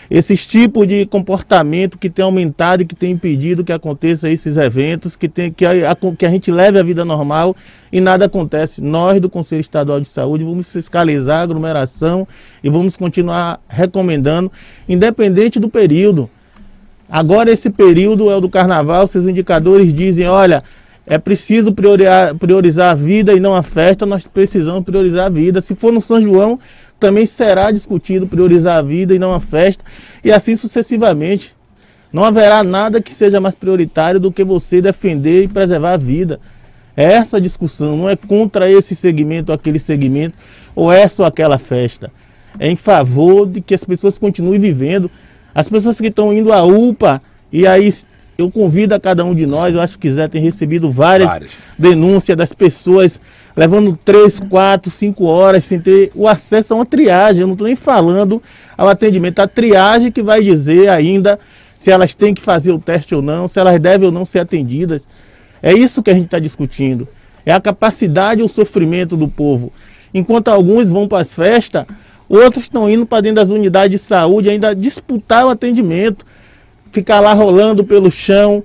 Speaker 5: esses tipos de comportamento que tem aumentado e que tem impedido que aconteça esses eventos, que tem que a, que a gente leve a vida normal e nada acontece. Nós do Conselho Estadual de Saúde vamos fiscalizar a aglomeração e vamos continuar recomendando, independente do período. Agora esse período é o do carnaval, seus indicadores dizem, olha, é preciso priorizar, priorizar a vida e não a festa, nós precisamos priorizar a vida. Se for no São João, também será discutido priorizar a vida e não a festa, e assim sucessivamente. Não haverá nada que seja mais prioritário do que você defender e preservar a vida. É essa discussão, não é contra esse segmento ou aquele segmento, ou essa ou aquela festa. É em favor de que as pessoas continuem vivendo. As pessoas que estão indo à UPA e aí eu convido a cada um de nós, eu acho que Zé tem recebido várias,
Speaker 2: Várias.
Speaker 5: denúncias das pessoas levando três, quatro, cinco horas sem ter o acesso a uma triagem. Eu não estou nem falando ao atendimento, a triagem que vai dizer ainda se elas têm que fazer o teste ou não, se elas devem ou não ser atendidas. É isso que a gente está discutindo. É a capacidade e o sofrimento do povo. Enquanto alguns vão para as festas, outros estão indo para dentro das unidades de saúde ainda disputar o atendimento, ficar lá rolando pelo chão.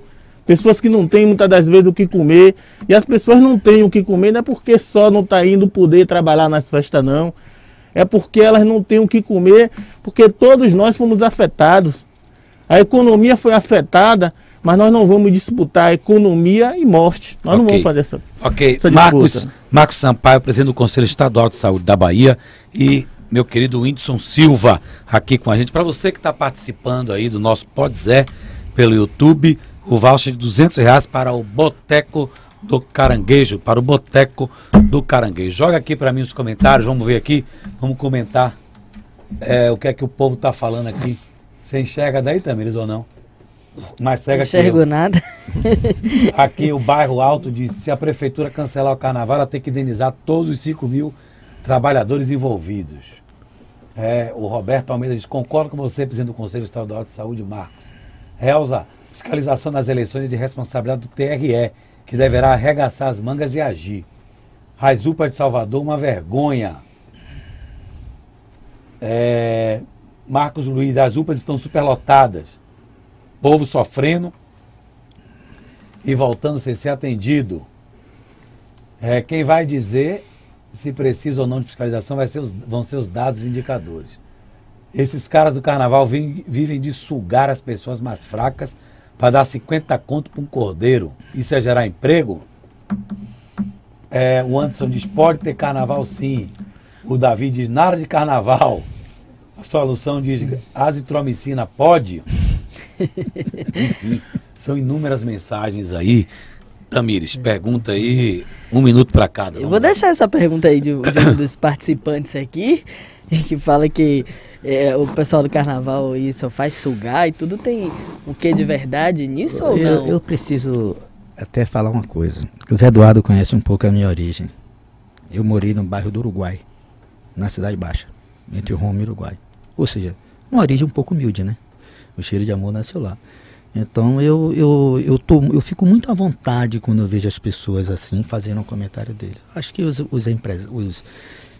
Speaker 5: Pessoas que não têm muitas das vezes o que comer. E as pessoas não têm o que comer, não é porque só não está indo poder trabalhar nas festas, não. É porque elas não têm o que comer, porque todos nós fomos afetados. A economia foi afetada, mas nós não vamos disputar economia e morte. Nós não
Speaker 2: Ok.
Speaker 5: vamos fazer essa.
Speaker 2: Ok,
Speaker 5: Essa
Speaker 2: Marcos. Marcos Sampaio, presidente do Conselho Estadual de Saúde da Bahia e meu querido Whindersson Silva aqui com a gente. Para você que está participando aí do nosso Pode Zé pelo YouTube, o voucher de 200 reais para o Boteco do Caranguejo, para o Boteco do Caranguejo. Joga aqui para mim os comentários, vamos ver aqui, vamos comentar é, o que é que o povo está falando aqui. Você enxerga daí, Tamires, ou não? Mas cega aqui.
Speaker 3: enxergo nada.
Speaker 2: Aqui o bairro Alto diz: se a prefeitura cancelar o carnaval, ela tem que indenizar todos os 5 mil trabalhadores envolvidos. É, o Roberto Almeida diz: concordo com você, presidente do Conselho Estadual de Saúde, Marcos. Elza, fiscalização das eleições é de responsabilidade do TRE, que deverá arregaçar as mangas e agir. Raizupa de Salvador, uma vergonha. É, Marcos Luiz, as UPAs estão superlotadas. Povo sofrendo e voltando sem ser atendido. É, quem vai dizer se precisa ou não de fiscalização vai ser os- vão ser os dados e indicadores. Esses caras do carnaval vivem, vivem de sugar as pessoas mais fracas para dar 50 conto para um cordeiro. Isso é gerar emprego? É, o Anderson diz: pode ter carnaval sim. O Davi diz: nada de carnaval. A solução diz: azitromicina pode? Enfim, são inúmeras mensagens aí. Tamires, pergunta aí, um minuto para cada.
Speaker 3: Eu vou
Speaker 2: lá.
Speaker 3: deixar essa pergunta aí de, de um dos participantes aqui, que fala que é, o pessoal do carnaval só faz sugar e tudo tem o que de verdade nisso ou
Speaker 4: Eu,
Speaker 3: não?
Speaker 4: eu preciso até falar uma coisa. O Zé Eduardo conhece um pouco a minha origem. Eu morei no bairro do Uruguai, na Cidade Baixa, entre Roma e Uruguai. Ou seja, uma origem um pouco humilde, né? O cheiro de amor nasceu lá. Então eu, eu, eu, tô, eu fico muito à vontade quando eu vejo as pessoas assim fazendo um comentário dele. Acho que os, os, os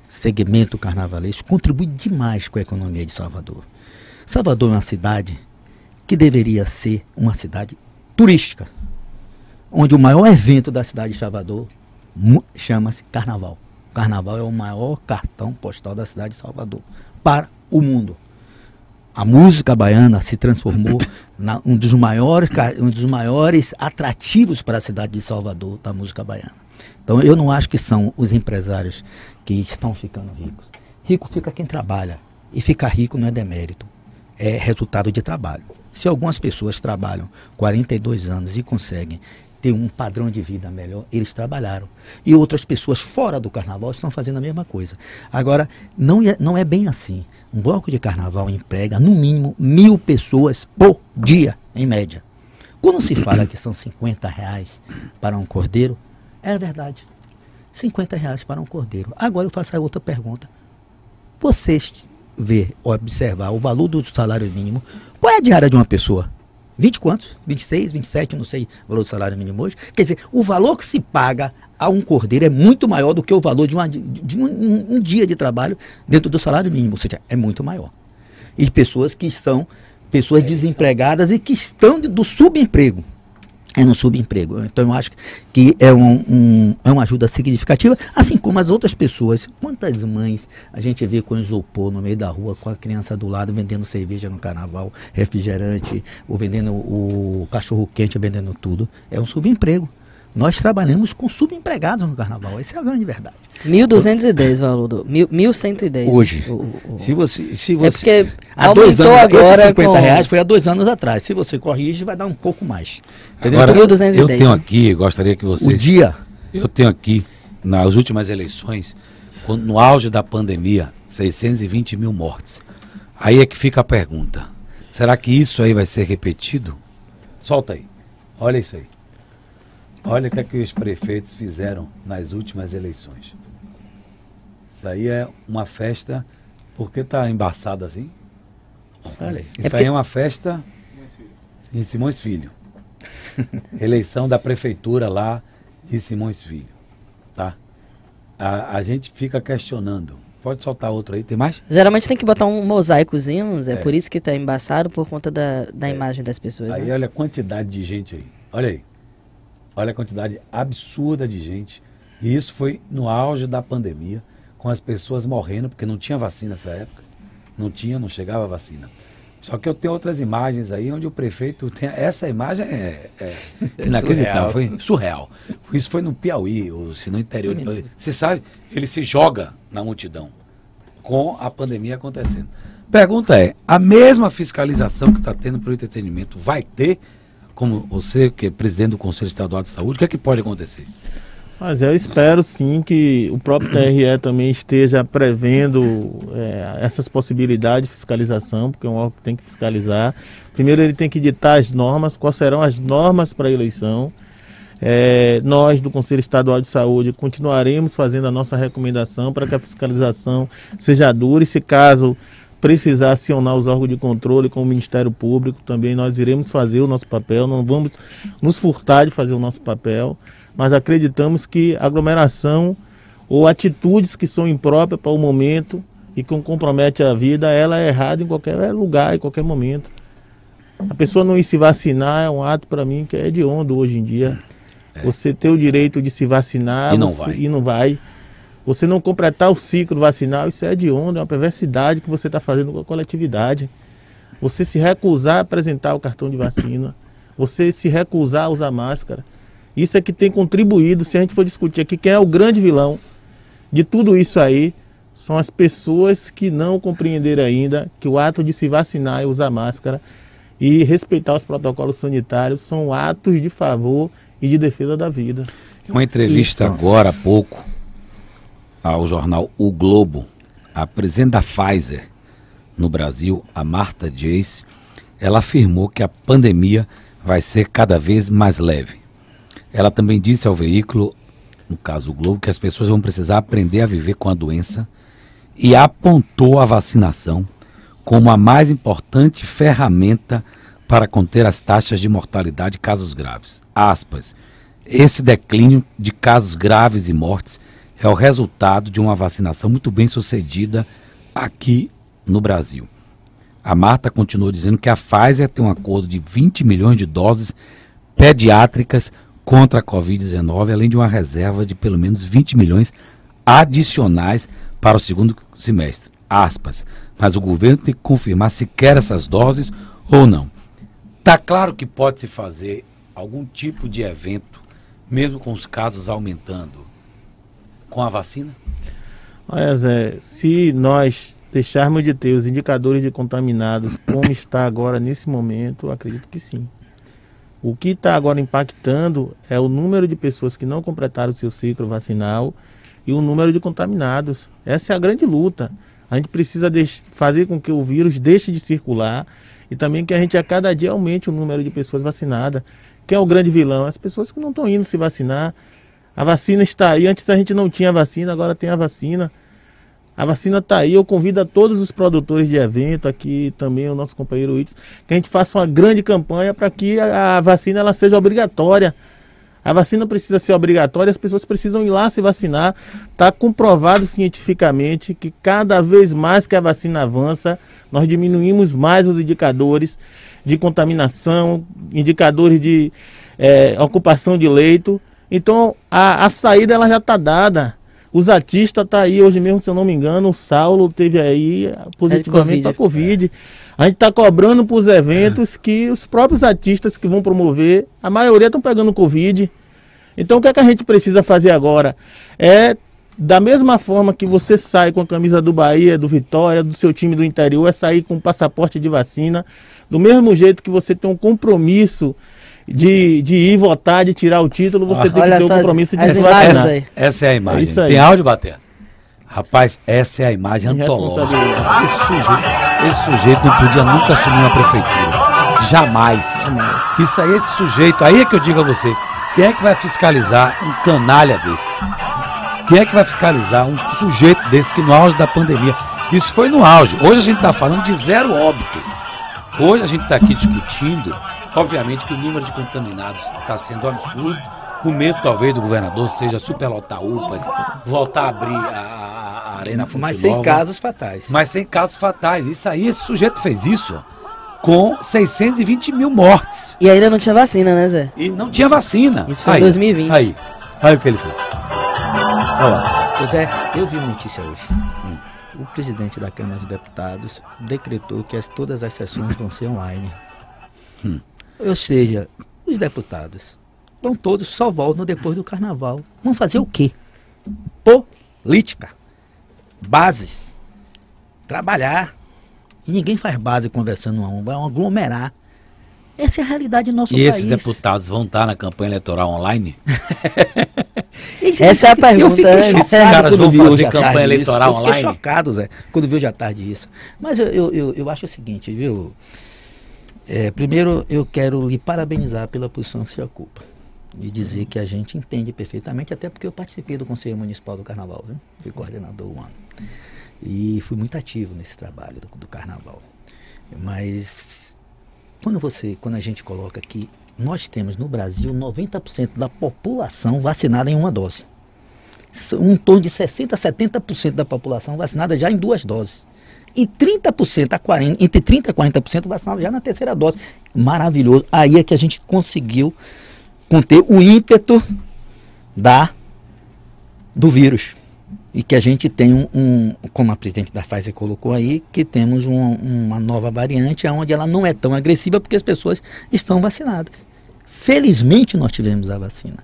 Speaker 4: segmento carnavalesco contribui demais com a economia de Salvador. Salvador é uma cidade que deveria ser uma cidade turística, onde o maior evento da cidade de Salvador chama-se Carnaval. O Carnaval é o maior cartão postal da cidade de Salvador para o mundo. A música baiana se transformou na um dos maiores um dos maiores atrativos para a cidade de Salvador da música baiana. Então eu não acho que são os empresários que estão ficando ricos. Rico fica quem trabalha e ficar rico não é demérito, é resultado de trabalho. Se algumas pessoas trabalham 42 anos e conseguem ter um padrão de vida melhor, eles trabalharam. E outras pessoas fora do carnaval estão fazendo a mesma coisa. Agora, não é, não é bem assim. Um bloco de carnaval emprega, no mínimo, mil pessoas por dia, em média. Quando se fala que são 50 reais para um cordeiro, é verdade. 50 reais para um cordeiro. Agora eu faço a outra pergunta. Vocês ver, observar o valor do salário mínimo, qual é a diária de uma pessoa? 20 quantos? 26, 27, não sei o valor do salário mínimo hoje. Quer dizer, o valor que se paga a um cordeiro é muito maior do que o valor de, uma- de um, um- um dia de trabalho dentro do salário mínimo, ou seja, é muito maior. E pessoas que são pessoas desempregadas e que estão do subemprego. É no subemprego. Então eu acho que é, um, um- é uma ajuda significativa, assim como as outras pessoas. Quantas mães a gente vê com isopor no meio da rua, com a criança do lado, vendendo cerveja no carnaval, refrigerante, ou vendendo o cachorro quente, vendendo tudo. É um subemprego. Nós trabalhamos com subempregados no carnaval. Essa é a grande verdade.
Speaker 3: 1.210 o valor do. mil- 1.110.
Speaker 4: Hoje.
Speaker 3: O- o- o-
Speaker 4: Se você, se
Speaker 3: É
Speaker 4: você,
Speaker 3: porque
Speaker 4: há dois
Speaker 3: aumentou
Speaker 4: anos, esses
Speaker 3: agora
Speaker 4: 50
Speaker 3: com-
Speaker 4: reais foi há dois anos atrás. Se você corrige, vai dar um pouco mais. Entendeu?
Speaker 2: Agora,
Speaker 3: Então, 1.210,
Speaker 2: eu tenho aqui, gostaria que
Speaker 4: o
Speaker 2: vocês.
Speaker 4: dia
Speaker 2: Eu tenho aqui, nas últimas eleições, quando- no auge da pandemia, 620 mil mortes. Aí é que fica a pergunta: será que isso aí vai ser repetido? Solta aí. Olha isso aí. Olha o que, é que os prefeitos fizeram nas últimas eleições. Isso aí é uma festa. Por que está embaçado assim?
Speaker 4: Olha.
Speaker 2: Isso
Speaker 3: É porque-
Speaker 2: aí é uma festa em Simões Filho. Eleição da prefeitura lá de Simões Filho. Tá? A, a gente fica questionando. Pode soltar outro aí, tem mais?
Speaker 3: Geralmente tem que botar um mosaicozinho, Zé. Por isso que tá embaçado, por conta da, da imagem das pessoas.
Speaker 2: Aí
Speaker 3: né?
Speaker 2: olha a quantidade de gente aí. Olha aí. Olha a quantidade absurda de gente. E isso foi no auge da pandemia, com as pessoas morrendo, porque não tinha vacina nessa época. Não tinha, não chegava a vacina. Só que eu tenho outras imagens aí onde o prefeito tem. Essa imagem é, é inacreditável,
Speaker 4: surreal.
Speaker 2: foi surreal. Isso foi no Piauí, ou se no interior de. Você sabe, ele se joga na multidão com a pandemia acontecendo. Pergunta é: a mesma fiscalização que está tendo para o entretenimento vai ter, como você, que é presidente do Conselho Estadual de Saúde, o que é que pode acontecer?
Speaker 5: Mas eu espero sim que o próprio TRE também esteja prevendo é, essas possibilidades de fiscalização, porque é um órgão que tem que fiscalizar. Primeiro ele tem que ditar as normas, quais serão as normas para a eleição. É, nós do Conselho Estadual de Saúde continuaremos fazendo a nossa recomendação para que a fiscalização seja dura e se caso precisar acionar os órgãos de controle como o Ministério Público, também nós iremos fazer o nosso papel, não vamos nos furtar de fazer o nosso papel, mas acreditamos que aglomeração ou atitudes que são impróprias para o momento e que comprometem a vida, ela é errada em qualquer lugar, em qualquer momento. A pessoa não ir se vacinar é um ato para mim que é hediondo hoje em dia. Você ter o direito de se vacinar
Speaker 2: É. E não
Speaker 5: você-
Speaker 2: vai.
Speaker 5: e não vai. Você não completar o ciclo vacinal, isso é hediondo, é uma perversidade que você está fazendo com a coletividade. Você se recusar a apresentar o cartão de vacina, você se recusar a usar máscara. Isso é que tem contribuído, se a gente for discutir aqui, quem é o grande vilão de tudo isso aí, são as pessoas que não compreenderam ainda que o ato de se vacinar e usar máscara e respeitar os protocolos sanitários são atos de favor e de defesa da vida.
Speaker 2: Uma entrevista
Speaker 4: Isso.
Speaker 2: agora há pouco ao jornal O Globo, a presidente da Pfizer no Brasil, a Marta Jace, ela afirmou que a pandemia vai ser cada vez mais leve. Ela também disse ao veículo, no caso o Globo, que as pessoas vão precisar aprender a viver com a doença e apontou a vacinação como a mais importante ferramenta para conter as taxas de mortalidade de casos graves. Aspas. Esse declínio de casos graves e mortes é o resultado de uma vacinação muito bem sucedida aqui no Brasil. A Marta continuou dizendo que a Pfizer tem um acordo de 20 milhões de doses pediátricas contra a Covid-19, além de uma reserva de pelo menos 20 milhões adicionais para o segundo semestre. Aspas. Mas o governo tem que confirmar se quer essas doses ou não. Tá claro que pode se fazer algum tipo de evento, mesmo com os casos aumentando, com a vacina?
Speaker 5: Olha, Zé, se nós deixarmos de ter os indicadores de contaminados como está agora nesse momento, acredito que sim. O que está agora impactando é o número de pessoas que não completaram o seu ciclo vacinal e o número de contaminados. Essa é a grande luta. A gente precisa fazer com que o vírus deixe de circular e também que a gente a cada dia aumente o número de pessoas vacinadas. Quem é o grande vilão? As pessoas que não estão indo se vacinar. A vacina está aí. Antes a gente não tinha vacina, agora tem a vacina. A vacina está aí. Eu convido a todos os produtores de evento, aqui também o nosso companheiro Itz, que a gente faça uma grande campanha para que a, vacina ela seja obrigatória. A vacina precisa ser obrigatória, as pessoas precisam ir lá se vacinar. Está comprovado cientificamente que cada vez mais que a vacina avança, nós diminuímos mais os indicadores de contaminação, indicadores de eh, ocupação de leito. Então a, a saída ela já está dada. Os artistas tá aí hoje mesmo, se eu não me engano, o Saulo teve aí positivamente para Covid. A gente está cobrando para os eventos que os próprios artistas que vão promover, a maioria estão pegando Covid. Então o que, é que a gente precisa fazer agora? É da mesma forma que você sai com a camisa do Bahia, do Vitória, do seu time do interior, é sair com um passaporte de vacina. Do mesmo jeito que você tem um compromisso de, de ir votar, de tirar o título, você
Speaker 2: Ah.
Speaker 5: tem que ter o
Speaker 3: as-
Speaker 5: compromisso de
Speaker 3: as imagens
Speaker 5: vacinar.
Speaker 3: aí.
Speaker 2: Essa é a imagem.
Speaker 5: É isso aí.
Speaker 2: Tem áudio, Bater? Rapaz, essa é a imagem
Speaker 5: Tem
Speaker 2: antológica. Esse sujeito, esse sujeito não podia nunca assumir uma prefeitura. Jamais. Isso aí, esse sujeito, aí é que eu digo a você, quem é que vai fiscalizar um canalha desse? Quem é que vai fiscalizar um sujeito desse que no auge da pandemia? Isso foi no auge. Hoje a gente está falando de zero óbito. Hoje a gente está aqui discutindo, obviamente que o número de contaminados está sendo absurdo. O medo talvez do governador seja superlotar UPAs, voltar a abrir a, a, a Arena Fonte
Speaker 4: Mas sem casos fatais.
Speaker 2: Mas sem casos fatais. Isso aí, esse sujeito fez isso com 620 mil mortes.
Speaker 3: E ainda não tinha vacina, né, Zé?
Speaker 2: E não tinha vacina.
Speaker 3: Isso foi em
Speaker 2: Aí,
Speaker 3: 2020.
Speaker 2: Aí, aí o que ele fez. Olha lá.
Speaker 4: Pois é, eu vi uma notícia hoje. O presidente da Câmara dos Deputados decretou que as- todas as sessões vão ser online.
Speaker 2: Hum.
Speaker 4: Ou seja, os deputados vão todos só voltam depois do carnaval. Vão fazer o quê? Política. Bases. Trabalhar. E ninguém faz base conversando um a um, vai aglomerar. Essa é a realidade do nosso
Speaker 2: E
Speaker 4: país.
Speaker 2: esses deputados vão estar na campanha eleitoral online?
Speaker 4: Esse-
Speaker 3: Essa é a
Speaker 4: Eu
Speaker 3: pergunta,
Speaker 4: fiquei
Speaker 3: né?
Speaker 4: chocado
Speaker 2: Esses caras vão fazer campanha eleitoral
Speaker 4: isso. Eu fiquei
Speaker 2: online?
Speaker 4: chocado, Zé, quando vi hoje à tarde isso. Mas eu, eu, eu, eu acho o seguinte, viu? É, primeiro, eu quero lhe parabenizar pela posição que se ocupa. E dizer que a gente entende perfeitamente, até porque eu participei do Conselho Municipal do Carnaval, viu? Fui coordenador um ano. E fui muito ativo nesse trabalho do, do Carnaval. Mas quando você, quando a gente coloca que nós temos no Brasil 90% da população vacinada em uma dose. Em torno de 60% a 70% da população vacinada já em duas doses. E 30% a 40%, entre 30% a 40% vacinada já na terceira dose. Maravilhoso. Aí é que a gente conseguiu conter o ímpeto da do vírus. E que a gente tem um, um- como a presidente da Pfizer colocou aí, que temos um- uma nova variante onde ela não é tão agressiva porque as pessoas estão vacinadas. Felizmente nós tivemos a vacina.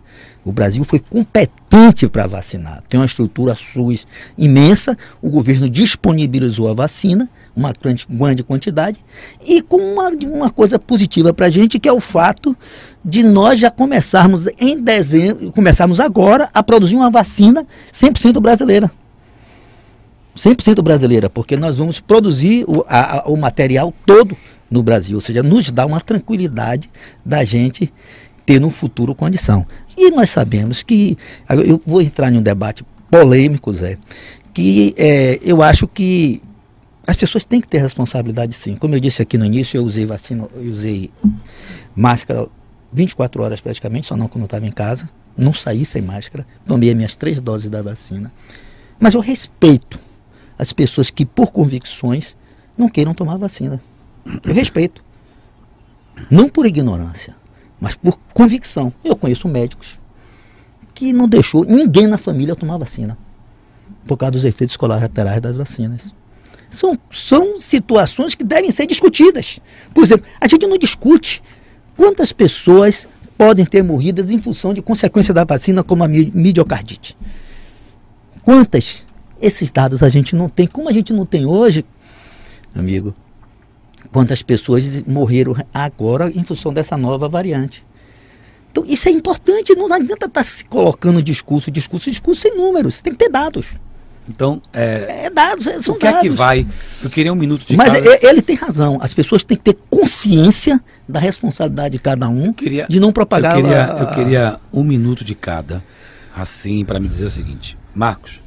Speaker 4: O Brasil foi competente para vacinar. Tem uma estrutura SUS imensa, o governo disponibilizou a vacina, uma grande, quantidade, e com uma, uma coisa positiva para a gente, que é o fato de nós já começarmos em dezembro, começarmos agora a produzir uma vacina 100% brasileira. 100% brasileira, porque nós vamos produzir o, a- o material todo no Brasil, ou seja, nos dá uma tranquilidade da gente ter no futuro condição. E nós sabemos que, eu vou entrar em um debate polêmico, Zé, que é, eu acho que as pessoas têm que ter responsabilidade sim. Como eu disse aqui no início, eu usei vacina, eu usei máscara 24 horas praticamente, só não quando eu estava em casa. Não saí sem máscara, tomei as minhas três doses da vacina. Mas eu respeito as pessoas que, por convicções, não queiram tomar vacina. Eu respeito. Não por ignorância, mas por convicção. Eu conheço médicos que não deixou ninguém na família tomar vacina por causa dos efeitos colaterais das vacinas. São, são situações que devem ser discutidas. Por exemplo, a gente não discute quantas pessoas podem ter morrido em função de consequência da vacina, como a mi- midiocardite. Quantas? Esses dados a gente não tem. Como a gente não tem hoje, amigo, quantas pessoas morreram agora em função dessa nova variante. Então, isso é importante, não adianta estar se colocando discurso, discurso, discurso sem números, tem que ter dados.
Speaker 2: Então, é,
Speaker 4: É dados, é- são
Speaker 2: o que é
Speaker 4: dados.
Speaker 2: que vai? Eu queria um minuto de
Speaker 4: Mas
Speaker 2: cada.
Speaker 4: e- ele tem razão, as pessoas têm que ter consciência da responsabilidade de cada um
Speaker 2: queria-
Speaker 4: de não propagar
Speaker 2: Eu queria,
Speaker 4: a-
Speaker 2: eu queria um minuto de cada, assim, para me dizer o seguinte. Marcos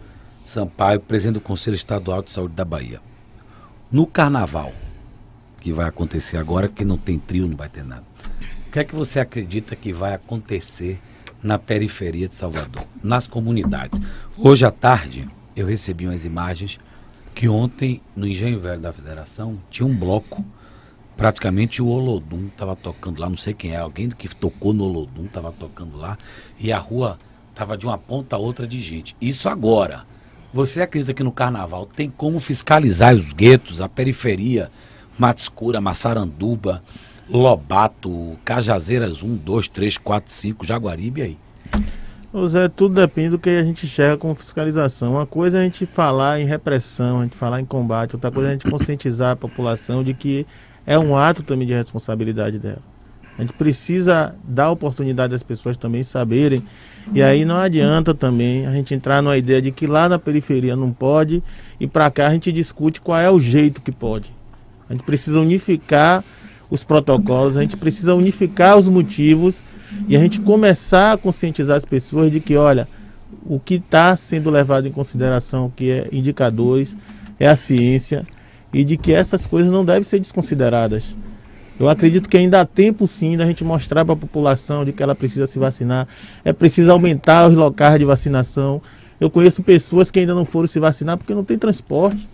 Speaker 2: Sampaio, presidente do Conselho Estadual de Saúde da Bahia. No carnaval, que vai acontecer agora, que não tem trio, não vai ter nada. O que é que você acredita que vai acontecer na periferia de Salvador, nas comunidades? Hoje à tarde, eu recebi umas imagens que ontem, no Engenho Velho da Federação, tinha um bloco praticamente o Olodum estava tocando lá, não sei quem é, alguém que tocou no Olodum estava tocando lá, e a rua estava de uma ponta a outra de gente. Isso agora. Você acredita que no carnaval tem como fiscalizar os guetos, a periferia, Mato Escura, Massaranduba, Lobato, Cajazeiras 1, 2, 3, 4, 5, Jaguaribe aí?
Speaker 5: Ô Zé, tudo depende do que a gente enxerga como fiscalização. Uma coisa é a gente falar em repressão, a gente falar em combate, outra coisa é a gente conscientizar a população de que é um ato também de responsabilidade dela. A gente precisa dar oportunidade às pessoas também saberem. E aí não adianta também a gente entrar numa ideia de que lá na periferia não pode e para cá a gente discute qual é o jeito que pode. A gente precisa unificar os protocolos, a gente precisa unificar os motivos e a gente começar a conscientizar as pessoas de que, olha, o que está sendo levado em consideração, que é indicadores, é a ciência, e de que essas coisas não devem ser desconsideradas. Eu acredito que ainda há tempo sim da gente mostrar para a população de que ela precisa se vacinar. É preciso aumentar os locais de vacinação. Eu conheço pessoas que ainda não foram se vacinar porque não tem transporte.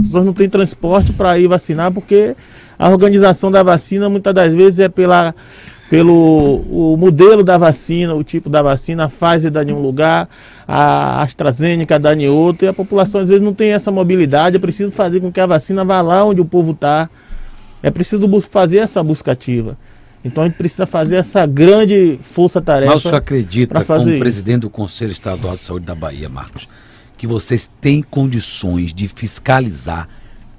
Speaker 5: As pessoas não têm transporte para ir vacinar porque a organização da vacina muitas das vezes é pela, pelo o modelo da vacina, o tipo da vacina, a Pfizer dá em um lugar, a AstraZeneca dá em outro, e a população às vezes não tem essa mobilidade, é preciso fazer com que a vacina vá lá onde o povo está. É preciso fazer essa busca ativa. Então a gente precisa fazer essa grande força-tarefa.
Speaker 2: Mas o senhor acredita, como isso. presidente do Conselho Estadual de Saúde da Bahia, Marcos, que vocês têm condições de fiscalizar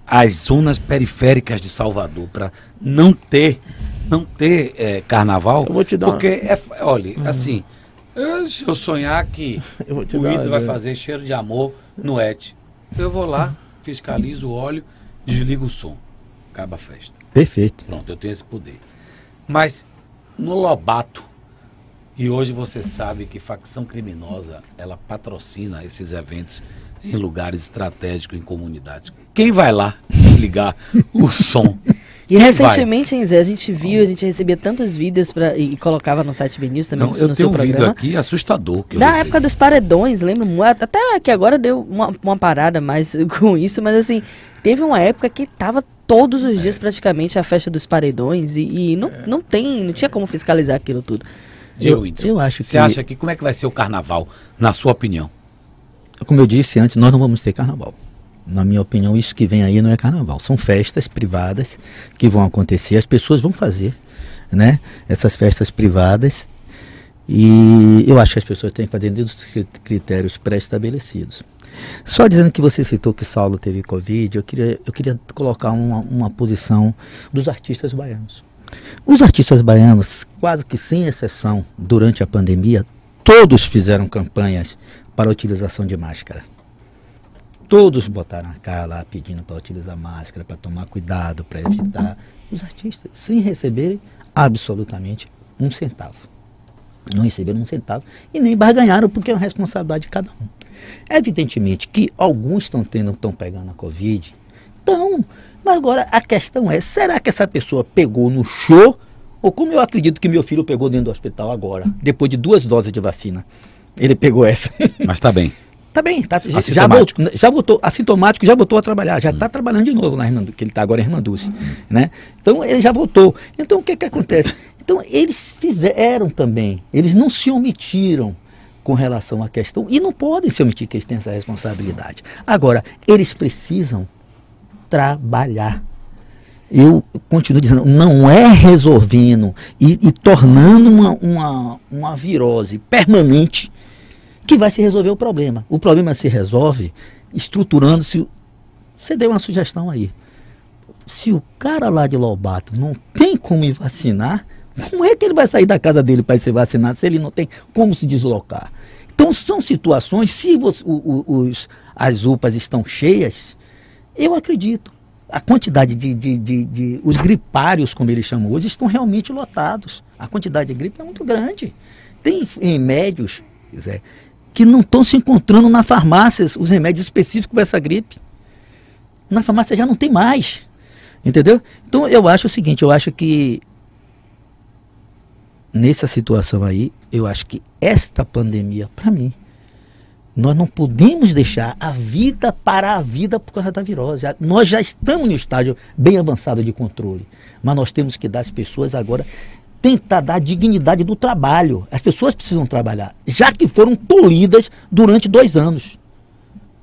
Speaker 2: as zonas periféricas de Salvador para não ter não ter é, carnaval?
Speaker 5: Eu vou te dar
Speaker 2: porque é, olha, uhum. assim, eu, se eu sonhar que eu o Ides vai fazer cheiro de amor no ET, eu vou lá, fiscalizo, olho, desligo o som, acaba a festa.
Speaker 4: Perfeito.
Speaker 2: Pronto, eu tenho esse poder. Mas no Lobato e hoje você sabe que facção criminosa, ela patrocina esses eventos em lugares estratégicos, em comunidades. Quem vai lá ligar o som?
Speaker 3: E Quem recentemente, hein, Zé, a gente viu, a gente recebia tantos vídeos pra, e colocava no site BNews também Não,
Speaker 2: no, eu
Speaker 3: no
Speaker 2: tenho
Speaker 3: um
Speaker 2: vídeo aqui assustador.
Speaker 3: Que Na época dos paredões, lembro até que agora deu uma, uma parada mais com isso, mas assim, teve uma época que tava todos os dias praticamente a festa dos paredões e, e não, não tem, não tinha como fiscalizar aquilo tudo.
Speaker 2: Eu, eu acho que. Você acha que como é que vai ser o carnaval, na sua opinião?
Speaker 4: Como eu disse antes, nós não vamos ter carnaval. Na minha opinião, isso que vem aí não é carnaval. São festas privadas que vão acontecer, as pessoas vão fazer né, essas festas privadas. E eu acho que as pessoas têm que fazer dentro dos critérios pré-estabelecidos. Só dizendo que você citou que Saulo teve Covid, eu queria, eu queria colocar uma, uma posição dos artistas baianos. Os artistas baianos, quase que sem exceção, durante a pandemia, todos fizeram campanhas para a utilização de máscara. Todos botaram a cara lá pedindo para utilizar máscara, para tomar cuidado, para evitar. Os artistas, sem receberem absolutamente um centavo. Não receberam um centavo e nem barganharam, porque é uma responsabilidade de cada um. Evidentemente que alguns estão tendo, estão pegando a Covid. Então, mas agora a questão é, será que essa pessoa pegou no show? Ou como eu acredito que meu filho pegou dentro do hospital agora, depois de duas doses de vacina. Ele pegou essa.
Speaker 2: Mas está bem.
Speaker 4: Tá bem, tá, já, voltou, já voltou, assintomático, já voltou a trabalhar, já está hum. trabalhando de novo na Irmandu, que ele está agora em Irmanduz, hum. né? Então ele já voltou. Então o que que acontece? Então eles fizeram também, eles não se omitiram com relação à questão e não podem se omitir que eles têm essa responsabilidade. Agora, eles precisam trabalhar. Eu continuo dizendo, não é resolvendo e, e tornando uma, uma, uma virose permanente que vai se resolver o problema. O problema se resolve estruturando-se. Você deu uma sugestão aí. Se o cara lá de Lobato não tem como ir vacinar, como é que ele vai sair da casa dele para se vacinar se ele não tem como se deslocar? Então são situações, se os, os, as UPAs estão cheias, eu acredito. A quantidade de, de, de, de, Os gripários, como eles chamam hoje, estão realmente lotados. A quantidade de gripe é muito grande. Tem em médios dizer, que não estão se encontrando na farmácia os remédios específicos para essa gripe. Na farmácia já não tem mais. Entendeu? Então eu acho o seguinte, eu acho que nessa situação aí, eu acho que esta pandemia, para mim, nós não podemos deixar a vida para a vida por causa da virose. Nós já estamos no estágio bem avançado de controle, mas nós temos que dar às pessoas agora tentar dar dignidade do trabalho. As pessoas precisam trabalhar, já que foram tolhidas durante dois anos.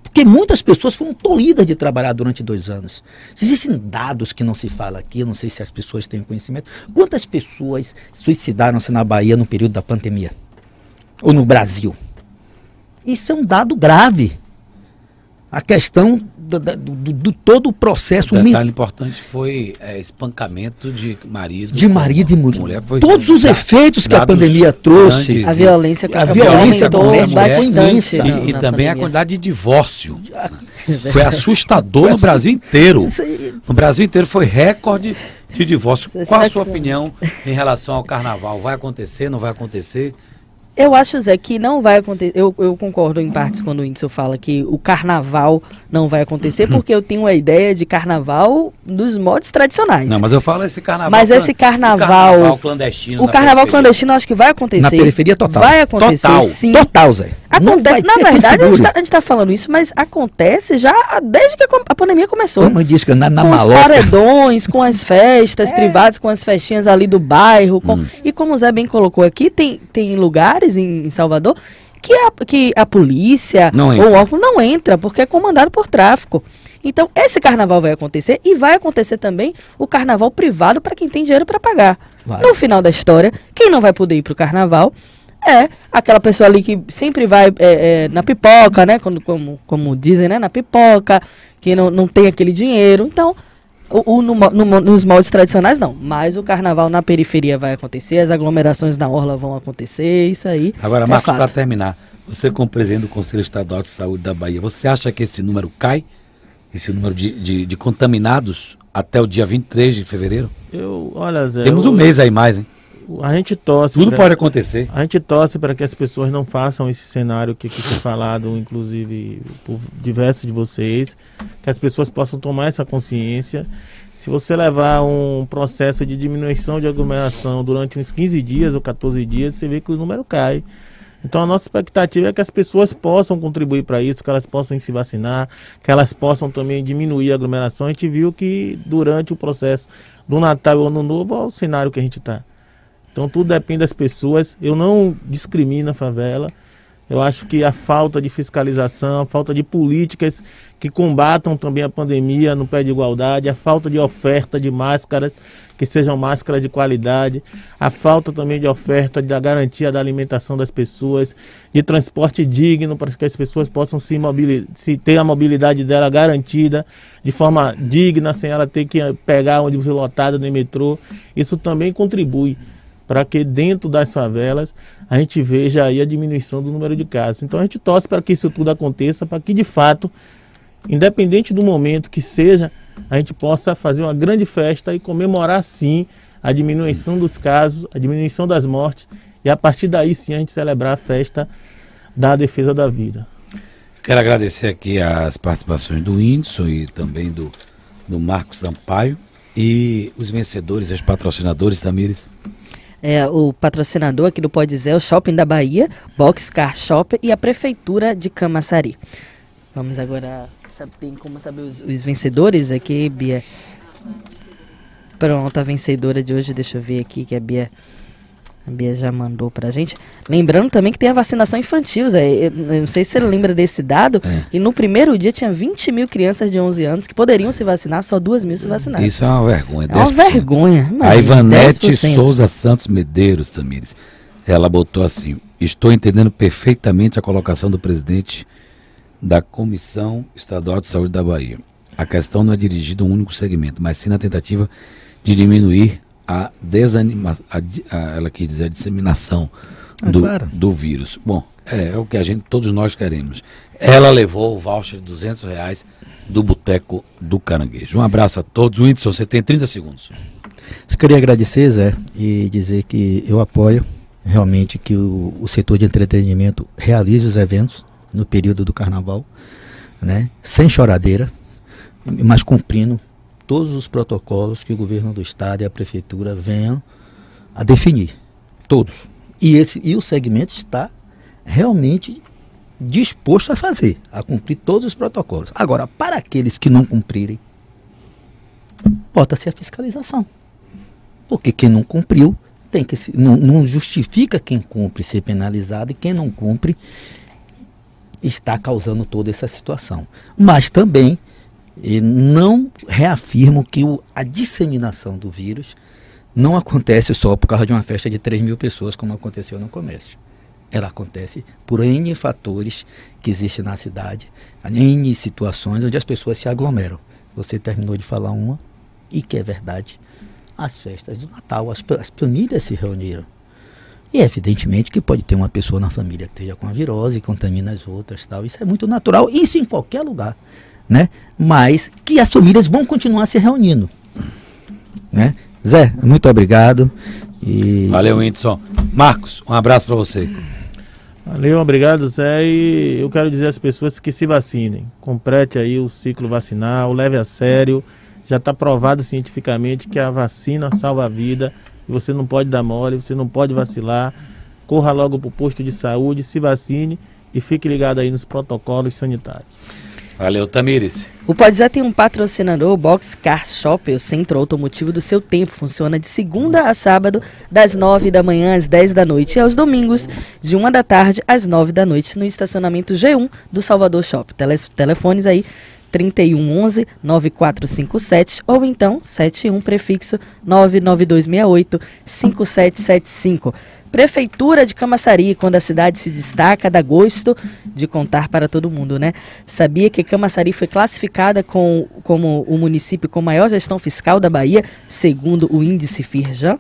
Speaker 4: Porque muitas pessoas foram tolhidas de trabalhar durante dois anos. Existem dados que não se fala aqui, não sei se as pessoas têm conhecimento. Quantas pessoas suicidaram-se na Bahia no período da pandemia? Ou no Brasil? Isso é um dado grave. A questão do, do, do todo o processo.
Speaker 2: Um detalhe importante foi é, espancamento de marido.
Speaker 4: De marido e mulher. mulher Todos os efeitos que a pandemia trouxe.
Speaker 3: A violência
Speaker 4: a, a violência
Speaker 3: aumentou bastante.
Speaker 2: E, e, e também a quantidade de divórcio. Foi assustador foi no Brasil inteiro. No Brasil inteiro foi recorde de divórcio. Qual a sua opinião em relação ao carnaval? Vai acontecer, não vai acontecer?
Speaker 3: Eu acho, Zé, que não vai acontecer. Eu, eu concordo em partes quando o Whindersson fala que o carnaval não vai acontecer, porque eu tenho a ideia de carnaval dos modos tradicionais.
Speaker 2: Não, mas eu falo esse carnaval.
Speaker 3: Mas esse carnaval. O carnaval clandestino. O carnaval clandestino acho que vai acontecer. Na
Speaker 4: periferia total.
Speaker 3: Vai acontecer,
Speaker 4: total.
Speaker 3: sim.
Speaker 4: Total, Zé.
Speaker 3: Acontece, na verdade, a gente, tá, gente tá falando isso, mas acontece já desde que a pandemia começou.
Speaker 4: Como disse que na, na
Speaker 3: com
Speaker 4: maloca.
Speaker 3: os paredões, com as festas é. privadas, com as festinhas ali do bairro. Com, hum. E como o Zé bem colocou aqui, tem, tem lugares em, em Salvador que a, que a polícia
Speaker 2: não
Speaker 3: ou o órgão não entra, porque é comandado por tráfico. Então, esse carnaval vai acontecer e vai acontecer também o carnaval privado para quem tem dinheiro para pagar. Vai. No final da história, quem não vai poder ir para o carnaval é aquela pessoa ali que sempre vai é, é, na pipoca, né? Como, como, como dizem, né? Na pipoca, que não, não tem aquele dinheiro. Então, o, o no, no, nos moldes tradicionais não, mas o carnaval na periferia vai acontecer, as aglomerações na orla vão acontecer, isso aí.
Speaker 2: Agora, é Marcos, para terminar, você como presidente do Conselho Estadual de Saúde da Bahia, você acha que esse número cai? Esse número de, de, de contaminados até o dia 23 de fevereiro?
Speaker 5: Eu, olha, Zé.
Speaker 2: Temos um mês aí mais, hein?
Speaker 5: A gente torce.
Speaker 2: Tudo pra, pode acontecer.
Speaker 5: A gente torce para que as pessoas não façam esse cenário que aqui foi falado, inclusive por diversos de vocês, que as pessoas possam tomar essa consciência. Se você levar um processo de diminuição de aglomeração durante uns 15 dias ou 14 dias, você vê que o número cai. Então a nossa expectativa é que as pessoas possam contribuir para isso, que elas possam se vacinar, que elas possam também diminuir a aglomeração. A gente viu que durante o processo do Natal e Ano Novo, é o cenário que a gente está. Então tudo depende das pessoas. Eu não discrimino a favela. Eu acho que a falta de fiscalização, a falta de políticas que combatam também a pandemia no pé de igualdade, a falta de oferta de máscaras que sejam máscaras de qualidade, a falta também de oferta da garantia da alimentação das pessoas, de transporte digno para que as pessoas possam se, se ter a mobilidade dela garantida de forma digna, sem ela ter que pegar onde lotada no metrô. Isso também contribui para que dentro das favelas a gente veja aí a diminuição do número de casos. Então a gente torce para que isso tudo aconteça, para que de fato, independente do momento que seja, a gente possa fazer uma grande festa e comemorar sim a diminuição dos casos, a diminuição das mortes e a partir daí sim a gente celebrar a festa da defesa da vida.
Speaker 2: Quero agradecer aqui as participações do Whindersson e também do, do Marcos Sampaio e os vencedores, os patrocinadores, Tamires
Speaker 3: é, o patrocinador aqui do Pode Dizer, o Shopping da Bahia, Boxcar Shop e a Prefeitura de Camaçari. Vamos agora, sabe, tem como saber os, os vencedores aqui, Bia? Pronto, a vencedora de hoje, deixa eu ver aqui que a Bia a Bia já mandou pra gente. Lembrando também que tem a vacinação infantil, Zé. Eu não sei se você lembra desse dado. É. E no primeiro dia tinha 20 mil crianças de 11 anos que poderiam se vacinar, só 2 mil se vacinaram.
Speaker 2: Isso é uma vergonha.
Speaker 3: É uma vergonha.
Speaker 2: Imagina, a Ivanete 10%. Souza Santos Medeiros, Tamires, ela botou assim: Estou entendendo perfeitamente a colocação do presidente da Comissão Estadual de Saúde da Bahia. A questão não é dirigida a um único segmento, mas sim na tentativa de diminuir a desanima, a, a, ela quer dizer a disseminação é do, claro. do vírus. Bom, é, é, o que a gente, todos nós queremos. Ela levou o voucher de 200 reais do Boteco do Caranguejo. Um abraço a todos. Whindersson, você tem 30 segundos.
Speaker 4: Eu queria agradecer, Zé, e dizer que eu apoio realmente que o, o setor de entretenimento realize os eventos no período do carnaval, né, sem choradeira, mas cumprindo todos os protocolos que o governo do estado e a prefeitura venham a definir. Todos. E, esse, e o segmento está realmente disposto a fazer, a cumprir todos os protocolos. Agora, para aqueles que não cumprirem, bota-se a fiscalização. Porque quem não cumpriu tem que se, não, não justifica quem cumpre ser penalizado e quem não cumpre está causando toda essa situação. Mas também e não reafirmo que o, a disseminação do vírus não acontece só por causa de uma festa de 3 mil pessoas, como aconteceu no comércio. Ela acontece por N fatores que existem na cidade, N situações onde as pessoas se aglomeram. Você terminou de falar uma, e que é verdade. As festas do Natal, as, as famílias se reuniram. E evidentemente que pode ter uma pessoa na família que esteja com a virose contamina as outras. Tal. Isso é muito natural, isso em qualquer lugar né? Mas que as famílias vão continuar se reunindo. Né? Zé, muito obrigado. E...
Speaker 2: Valeu, Whindersson. Marcos, um abraço para você.
Speaker 5: Valeu, obrigado, Zé. E eu quero dizer às pessoas que se vacinem. Complete aí o ciclo vacinal, leve a sério. Já está provado cientificamente que a vacina salva a vida. Você não pode dar mole, você não pode vacilar. Corra logo para o posto de saúde, se vacine e fique ligado aí nos protocolos sanitários.
Speaker 2: Valeu, Tamires.
Speaker 3: O Podzé tem um patrocinador, o Box Car Shop, o centro automotivo do seu tempo. Funciona de segunda a sábado, das 9 da manhã às 10 da noite e aos domingos, de 1 da tarde às 9 da noite, no estacionamento G1 do Salvador Shop. Tele telefones aí 3111 9457 ou então 71 prefixo 99268 5775. Prefeitura de Camaçari, quando a cidade se destaca, dá gosto de contar para todo mundo, né? Sabia que Camaçari foi classificada com, como o município com maior gestão fiscal da Bahia, segundo o índice Firjan?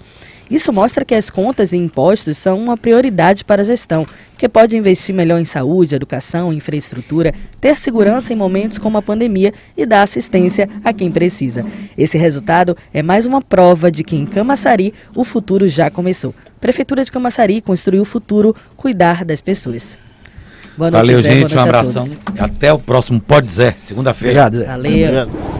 Speaker 3: Isso mostra que as contas e impostos são uma prioridade para a gestão, que pode investir melhor em saúde, educação, infraestrutura, ter segurança em momentos como a pandemia e dar assistência a quem precisa. Esse resultado é mais uma prova de que em Camaçari o futuro já começou. Prefeitura de Camaçari construiu o futuro, cuidar das pessoas.
Speaker 2: Boa noite, Valeu, Zé, gente. Um abração. Até o próximo Pode Zé, segunda-feira.
Speaker 3: Obrigado. Valeu. Obrigado.